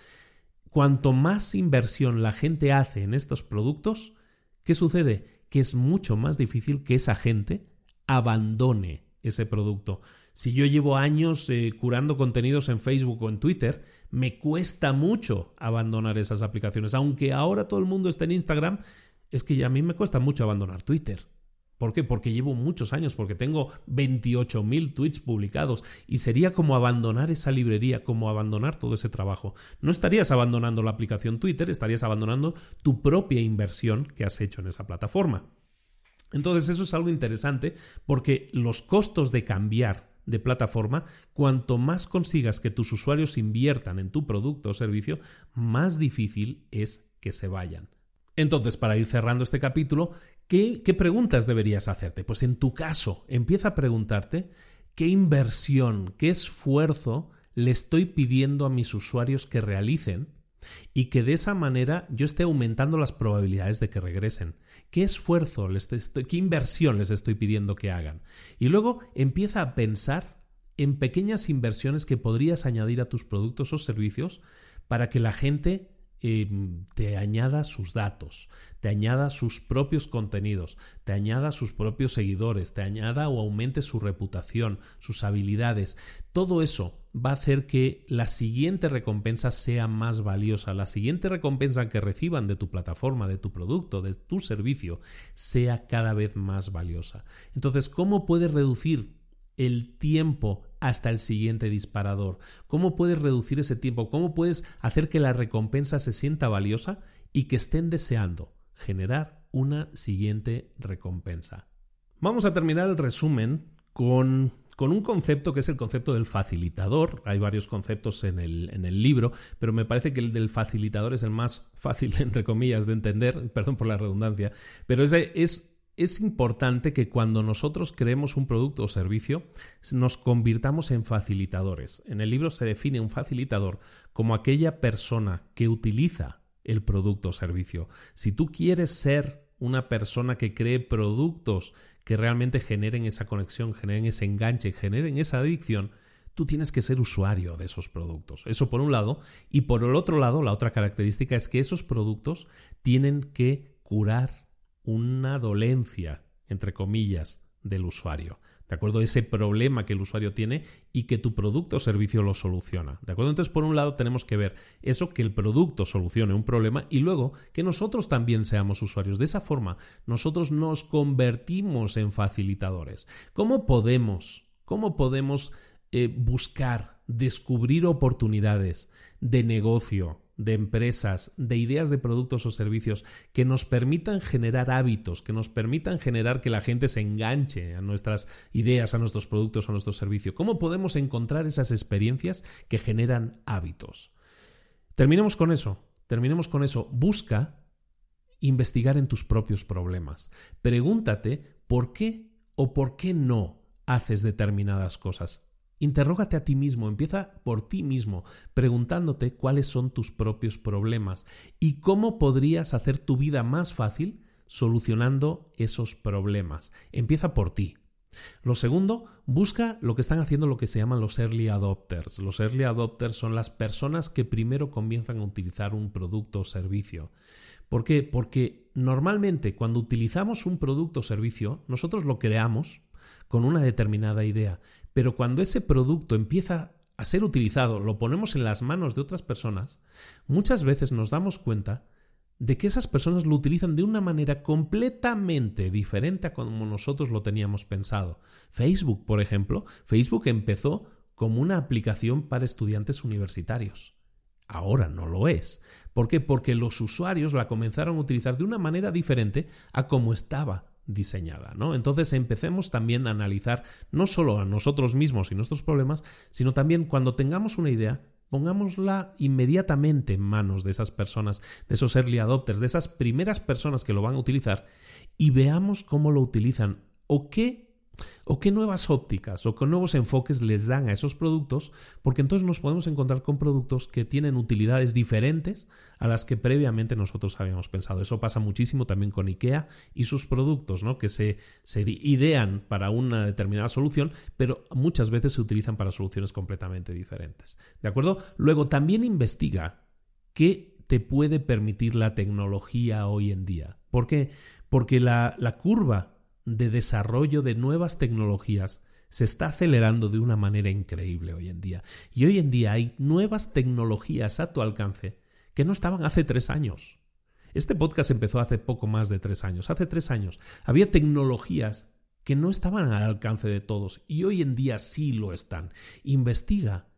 cuanto más inversión la gente hace en estos productos, ¿qué sucede? Que es mucho más difícil que esa gente abandone ese producto. Si yo llevo años eh, curando contenidos en Facebook o en Twitter, me cuesta mucho abandonar esas aplicaciones. Aunque ahora todo el mundo está en Instagram, es que a mí me cuesta mucho abandonar Twitter. ¿Por qué? Porque llevo muchos años, porque tengo 28.000 tweets publicados y sería como abandonar esa librería, como abandonar todo ese trabajo. No estarías abandonando la aplicación Twitter, estarías abandonando tu propia inversión que has hecho en esa plataforma. Entonces eso es algo interesante porque los costos de cambiar de plataforma, cuanto más consigas que tus usuarios inviertan en tu producto o servicio, más difícil es que se vayan. Entonces, para ir cerrando este capítulo, ¿qué, ¿qué, preguntas deberías hacerte? Pues en tu caso, empieza a preguntarte qué inversión, qué esfuerzo le estoy pidiendo a mis usuarios que realicen y que de esa manera yo esté aumentando las probabilidades de que regresen. ¿Qué esfuerzo, qué inversión les estoy pidiendo que hagan? Y luego empieza a pensar en pequeñas inversiones que podrías añadir a tus productos o servicios para que la gente Em, te añada sus datos, te añada sus propios contenidos, te añada sus propios seguidores, te añada o aumente su reputación, sus habilidades. Todo eso va a hacer que la siguiente recompensa sea más valiosa, la siguiente recompensa que reciban de tu plataforma, de tu producto, de tu servicio, sea cada vez más valiosa. Entonces, ¿cómo puedes reducir el tiempo hasta el siguiente disparador? ¿Cómo puedes reducir ese tiempo? ¿Cómo puedes hacer que la recompensa se sienta valiosa y que estén deseando generar una siguiente recompensa? Vamos a terminar el resumen con, con, un concepto que es el concepto del facilitador. Hay varios conceptos en el, en el, libro, pero me parece que el del facilitador es el más fácil, entre comillas, de entender, perdón por la redundancia, pero ese es es importante que cuando nosotros creemos un producto o servicio nos convirtamos en facilitadores. En el libro se define un facilitador como aquella persona que utiliza el producto o servicio. Si tú quieres ser una persona que cree productos que realmente generen esa conexión, generen ese enganche, generen esa adicción, tú tienes que ser usuario de esos productos. Eso por un lado. Y por el otro lado, la otra característica es que esos productos tienen que curar una dolencia, entre comillas, del usuario. ¿De acuerdo? Ese problema que el usuario tiene y que tu producto o servicio lo soluciona. ¿De acuerdo? Entonces, por un lado, tenemos que ver eso, que el producto solucione un problema y luego que nosotros también seamos usuarios. De esa forma, nosotros nos convertimos en facilitadores. ¿Cómo podemos, cómo podemos eh, buscar, descubrir oportunidades de negocio, de empresas, de ideas de productos o servicios que nos permitan generar hábitos, que nos permitan generar que la gente se enganche a nuestras ideas, a nuestros productos, a nuestro servicio. ¿Cómo podemos encontrar esas experiencias que generan hábitos? Terminemos con eso, terminemos con eso. Busca investigar en tus propios problemas. Pregúntate por qué o por qué no haces determinadas cosas. Interrógate a ti mismo, empieza por ti mismo, preguntándote cuáles son tus propios problemas y cómo podrías hacer tu vida más fácil solucionando esos problemas. Empieza por ti. Lo segundo, busca lo que están haciendo lo que se llaman los early adopters. Los early adopters son las personas que primero comienzan a utilizar un producto o servicio. ¿Por qué? Porque normalmente cuando utilizamos un producto o servicio, nosotros lo creamos con una determinada idea, pero cuando ese producto empieza a ser utilizado, lo ponemos en las manos de otras personas, muchas veces nos damos cuenta de que esas personas lo utilizan de una manera completamente diferente a como nosotros lo teníamos pensado. Facebook, por ejemplo, Facebook empezó como una aplicación para estudiantes universitarios. Ahora no lo es. ¿Por qué? Porque los usuarios la comenzaron a utilizar de una manera diferente a como estaba diseñada, ¿no? Entonces empecemos también a analizar no solo a nosotros mismos y nuestros problemas, sino también cuando tengamos una idea, pongámosla inmediatamente en manos de esas personas, de esos early adopters, de esas primeras personas que lo van a utilizar y veamos cómo lo utilizan o qué o qué nuevas ópticas o qué nuevos enfoques les dan a esos productos, porque entonces nos podemos encontrar con productos que tienen utilidades diferentes a las que previamente nosotros habíamos pensado. Eso pasa muchísimo también con IKEA y sus productos, ¿no? que se, se idean para una determinada solución, pero muchas veces se utilizan para soluciones completamente diferentes. ¿De acuerdo? Luego también investiga qué te puede permitir la tecnología hoy en día. ¿Por qué? Porque la, la curva de desarrollo de nuevas tecnologías se está acelerando de una manera increíble hoy en día. Y hoy en día hay nuevas tecnologías a tu alcance que no estaban hace tres años. Este podcast empezó hace poco más de tres años. Hace tres años había tecnologías que no estaban al alcance de todos y hoy en día sí lo están. Investiga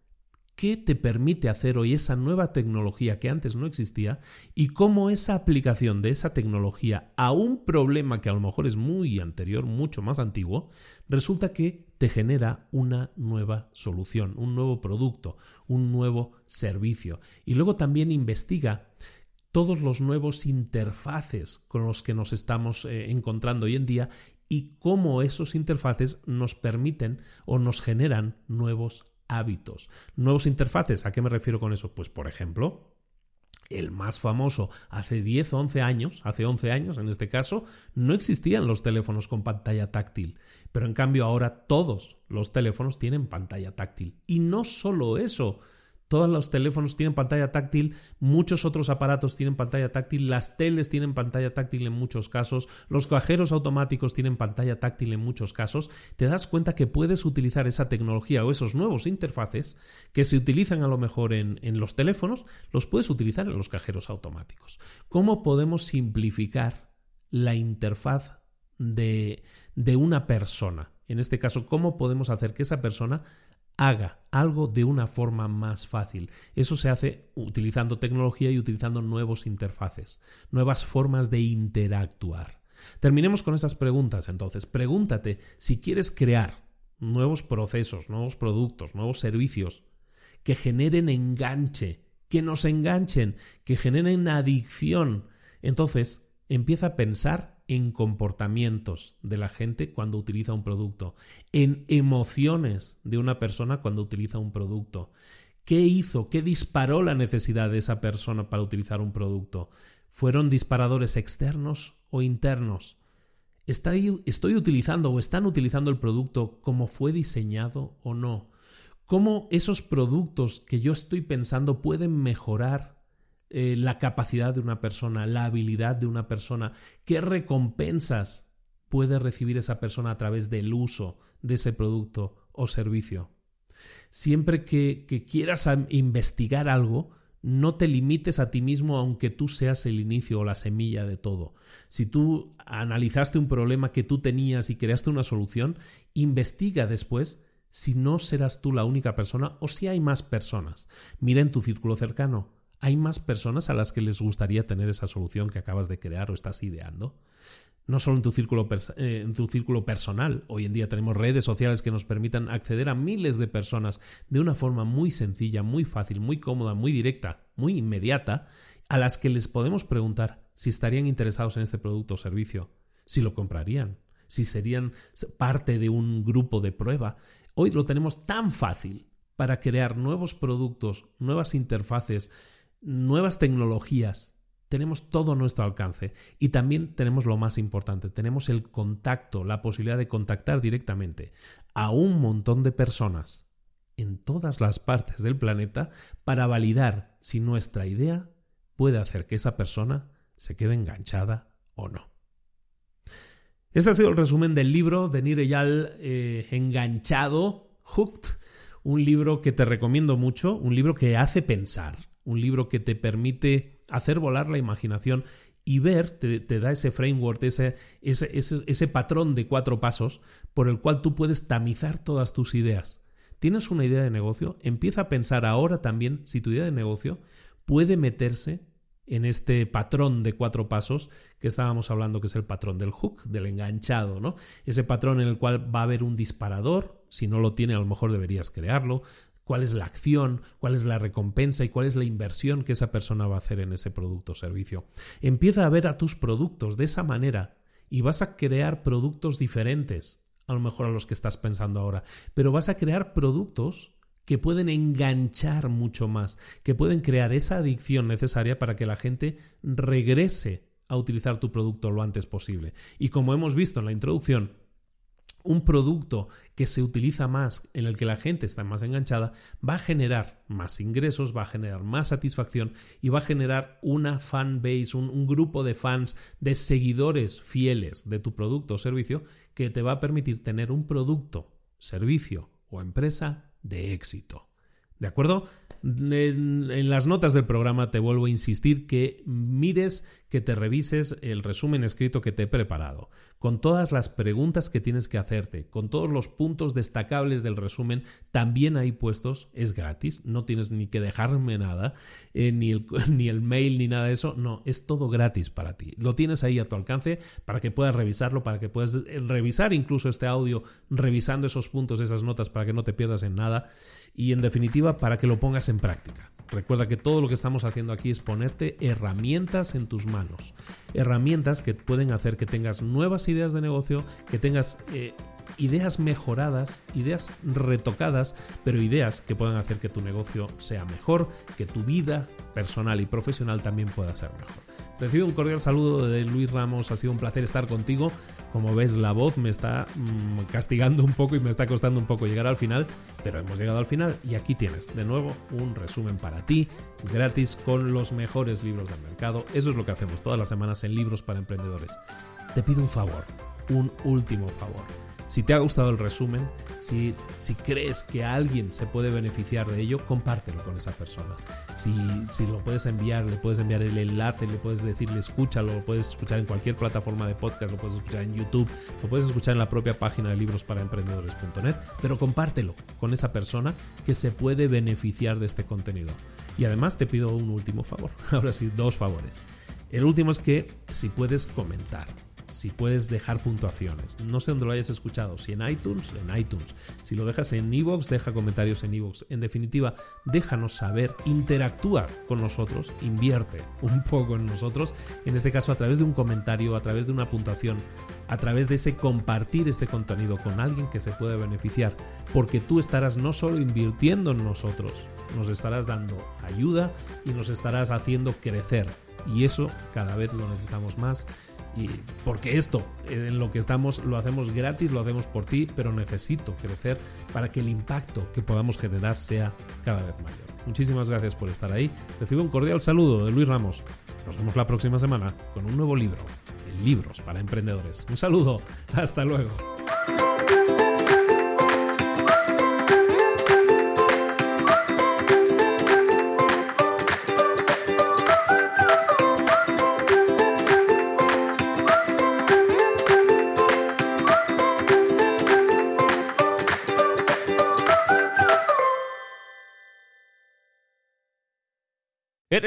qué te permite hacer hoy esa nueva tecnología que antes no existía y cómo esa aplicación de esa tecnología a un problema que a lo mejor es muy anterior, mucho más antiguo, resulta que te genera una nueva solución, un nuevo producto, un nuevo servicio. Y luego también investiga todos los nuevos interfaces con los que nos estamos eh, encontrando hoy en día y cómo esos interfaces nos permiten o nos generan nuevos hábitos. Nuevos interfaces, ¿a qué me refiero con eso? Pues por ejemplo, el más famoso hace 10 o 11 años, hace 11 años en este caso, no existían los teléfonos con pantalla táctil, pero en cambio ahora todos los teléfonos tienen pantalla táctil. Y no solo eso, todos los teléfonos tienen pantalla táctil, muchos otros aparatos tienen pantalla táctil, las teles tienen pantalla táctil en muchos casos, los cajeros automáticos tienen pantalla táctil en muchos casos. Te das cuenta que puedes utilizar esa tecnología o esos nuevos interfaces que se utilizan a lo mejor en, en los teléfonos, los puedes utilizar en los cajeros automáticos. ¿Cómo podemos simplificar la interfaz de, de una persona? En este caso, ¿cómo podemos hacer que esa persona haga algo de una forma más fácil. Eso se hace utilizando tecnología y utilizando nuevos interfaces, nuevas formas de interactuar. Terminemos con estas preguntas entonces. Pregúntate si quieres crear nuevos procesos, nuevos productos, nuevos servicios que generen enganche, que nos enganchen, que generen adicción. Entonces, empieza a pensar en comportamientos de la gente cuando utiliza un producto, en emociones de una persona cuando utiliza un producto. ¿Qué hizo? ¿Qué disparó la necesidad de esa persona para utilizar un producto? ¿Fueron disparadores externos o internos? ¿Estoy, ¿Estoy utilizando o están utilizando el producto como fue diseñado o no? ¿Cómo esos productos que yo estoy pensando pueden mejorar eh, la capacidad de una persona, la habilidad de una persona, qué recompensas puede recibir esa persona a través del uso de ese producto o servicio. Siempre que, que quieras investigar algo, no te limites a ti mismo aunque tú seas el inicio o la semilla de todo. Si tú analizaste un problema que tú tenías y creaste una solución, investiga después si no serás tú la única persona o si hay más personas. Mira en tu círculo cercano ¿Hay más personas a las que les gustaría tener esa solución que acabas de crear o estás ideando? No solo en tu, círculo eh, en tu círculo personal. Hoy en día tenemos redes sociales que nos permitan acceder a miles de personas de una forma muy sencilla, muy fácil, muy cómoda, muy directa, muy inmediata, a las que les podemos preguntar si estarían interesados en este producto o servicio, si lo comprarían, si serían parte de un grupo de prueba. Hoy lo tenemos tan fácil para crear nuevos productos, nuevas interfaces, nuevas tecnologías, tenemos todo a nuestro alcance y también tenemos lo más importante, tenemos el contacto, la posibilidad de contactar directamente a un montón de personas en todas las partes del planeta para validar si nuestra idea puede hacer que esa persona se quede enganchada o no. Este ha sido el resumen del libro de Nireyal eh, Enganchado, Hooked, un libro que te recomiendo mucho, un libro que hace pensar, un libro que te permite hacer volar la imaginación y ver, te, da ese framework, ese, ese, ese, patrón de cuatro pasos por el cual tú puedes tamizar todas tus ideas. ¿Tienes una idea de negocio? Empieza a pensar ahora también si tu idea de negocio puede meterse en este patrón de cuatro pasos que estábamos hablando, que es el patrón del hook, del enganchado, ¿no? Ese patrón en el cual va a haber un disparador, si no lo tiene a lo mejor deberías crearlo, cuál es la acción, cuál es la recompensa y cuál es la inversión que esa persona va a hacer en ese producto o servicio. Empieza a ver a tus productos de esa manera y vas a crear productos diferentes a lo mejor a los que estás pensando ahora, pero vas a crear productos que pueden enganchar mucho más, que pueden crear esa adicción necesaria para que la gente regrese a utilizar tu producto lo antes posible. Y como hemos visto en la introducción, un producto que se utiliza más, en el que la gente está más enganchada, va a generar más ingresos, va a generar más satisfacción y va a generar una fan base, un, grupo de fans, de seguidores fieles de tu producto o servicio que te va a permitir tener un producto, servicio o empresa de éxito. ¿De acuerdo? En, las notas del programa te vuelvo a insistir que mires, que te revises el resumen escrito que te he preparado, con todas las preguntas que tienes que hacerte, con todos los puntos destacables del resumen, también ahí puestos, es gratis, no tienes ni que dejarme nada, eh, ni, el, ni el mail ni nada de eso, no, es todo gratis para ti. Lo tienes ahí a tu alcance para que puedas revisarlo, para que puedas eh, revisar incluso este audio, revisando esos puntos, esas notas, para que no te pierdas en nada y en definitiva para que lo pongas en práctica. Recuerda que todo lo que estamos haciendo aquí es ponerte herramientas en tus manos. Herramientas que pueden hacer que tengas nuevas ideas de negocio, que tengas eh, ideas mejoradas, ideas retocadas, pero ideas que puedan hacer que tu negocio sea mejor, que tu vida personal y profesional también pueda ser mejor. Recibe un cordial saludo de Luis Ramos, ha sido un placer estar contigo. Como ves, la voz me está mm, castigando un poco y me está costando un poco llegar al final, pero hemos llegado al final y aquí tienes de nuevo un resumen para ti, gratis, con los mejores libros del mercado. Eso es lo que hacemos todas las semanas en Libros para Emprendedores. Te pido un favor, un último favor si te ha gustado el resumen, si, si crees que alguien se puede beneficiar de ello, compártelo con esa persona. Si, si lo puedes enviar, le puedes enviar el enlace, le puedes decirle escúchalo, lo puedes escuchar en cualquier plataforma de podcast, lo puedes escuchar en YouTube, lo puedes escuchar en la propia página de librosparaemprendedores.net, pero compártelo con esa persona que se puede beneficiar de este contenido. Y además te pido un último favor, ahora sí, dos favores. El último es que si puedes comentar, si puedes dejar puntuaciones. No sé dónde lo hayas escuchado, si en iTunes, en iTunes. Si lo dejas en Evox, deja comentarios en Evox. En definitiva, déjanos saber, interactúa con nosotros, invierte un poco en nosotros, en este caso a través de un comentario, a través de una puntuación, a través de ese compartir este contenido con alguien que se puede beneficiar, porque tú estarás no solo invirtiendo en nosotros, nos estarás dando ayuda y nos estarás haciendo crecer. Y eso cada vez lo necesitamos más y porque esto en lo que estamos lo hacemos gratis, lo hacemos por ti, pero necesito crecer para que el impacto que podamos generar sea cada vez mayor. Muchísimas gracias por estar ahí. Recibo un cordial saludo de Luis Ramos. Nos vemos la próxima semana con un nuevo libro, Libros para Emprendedores. Un saludo, hasta luego.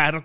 car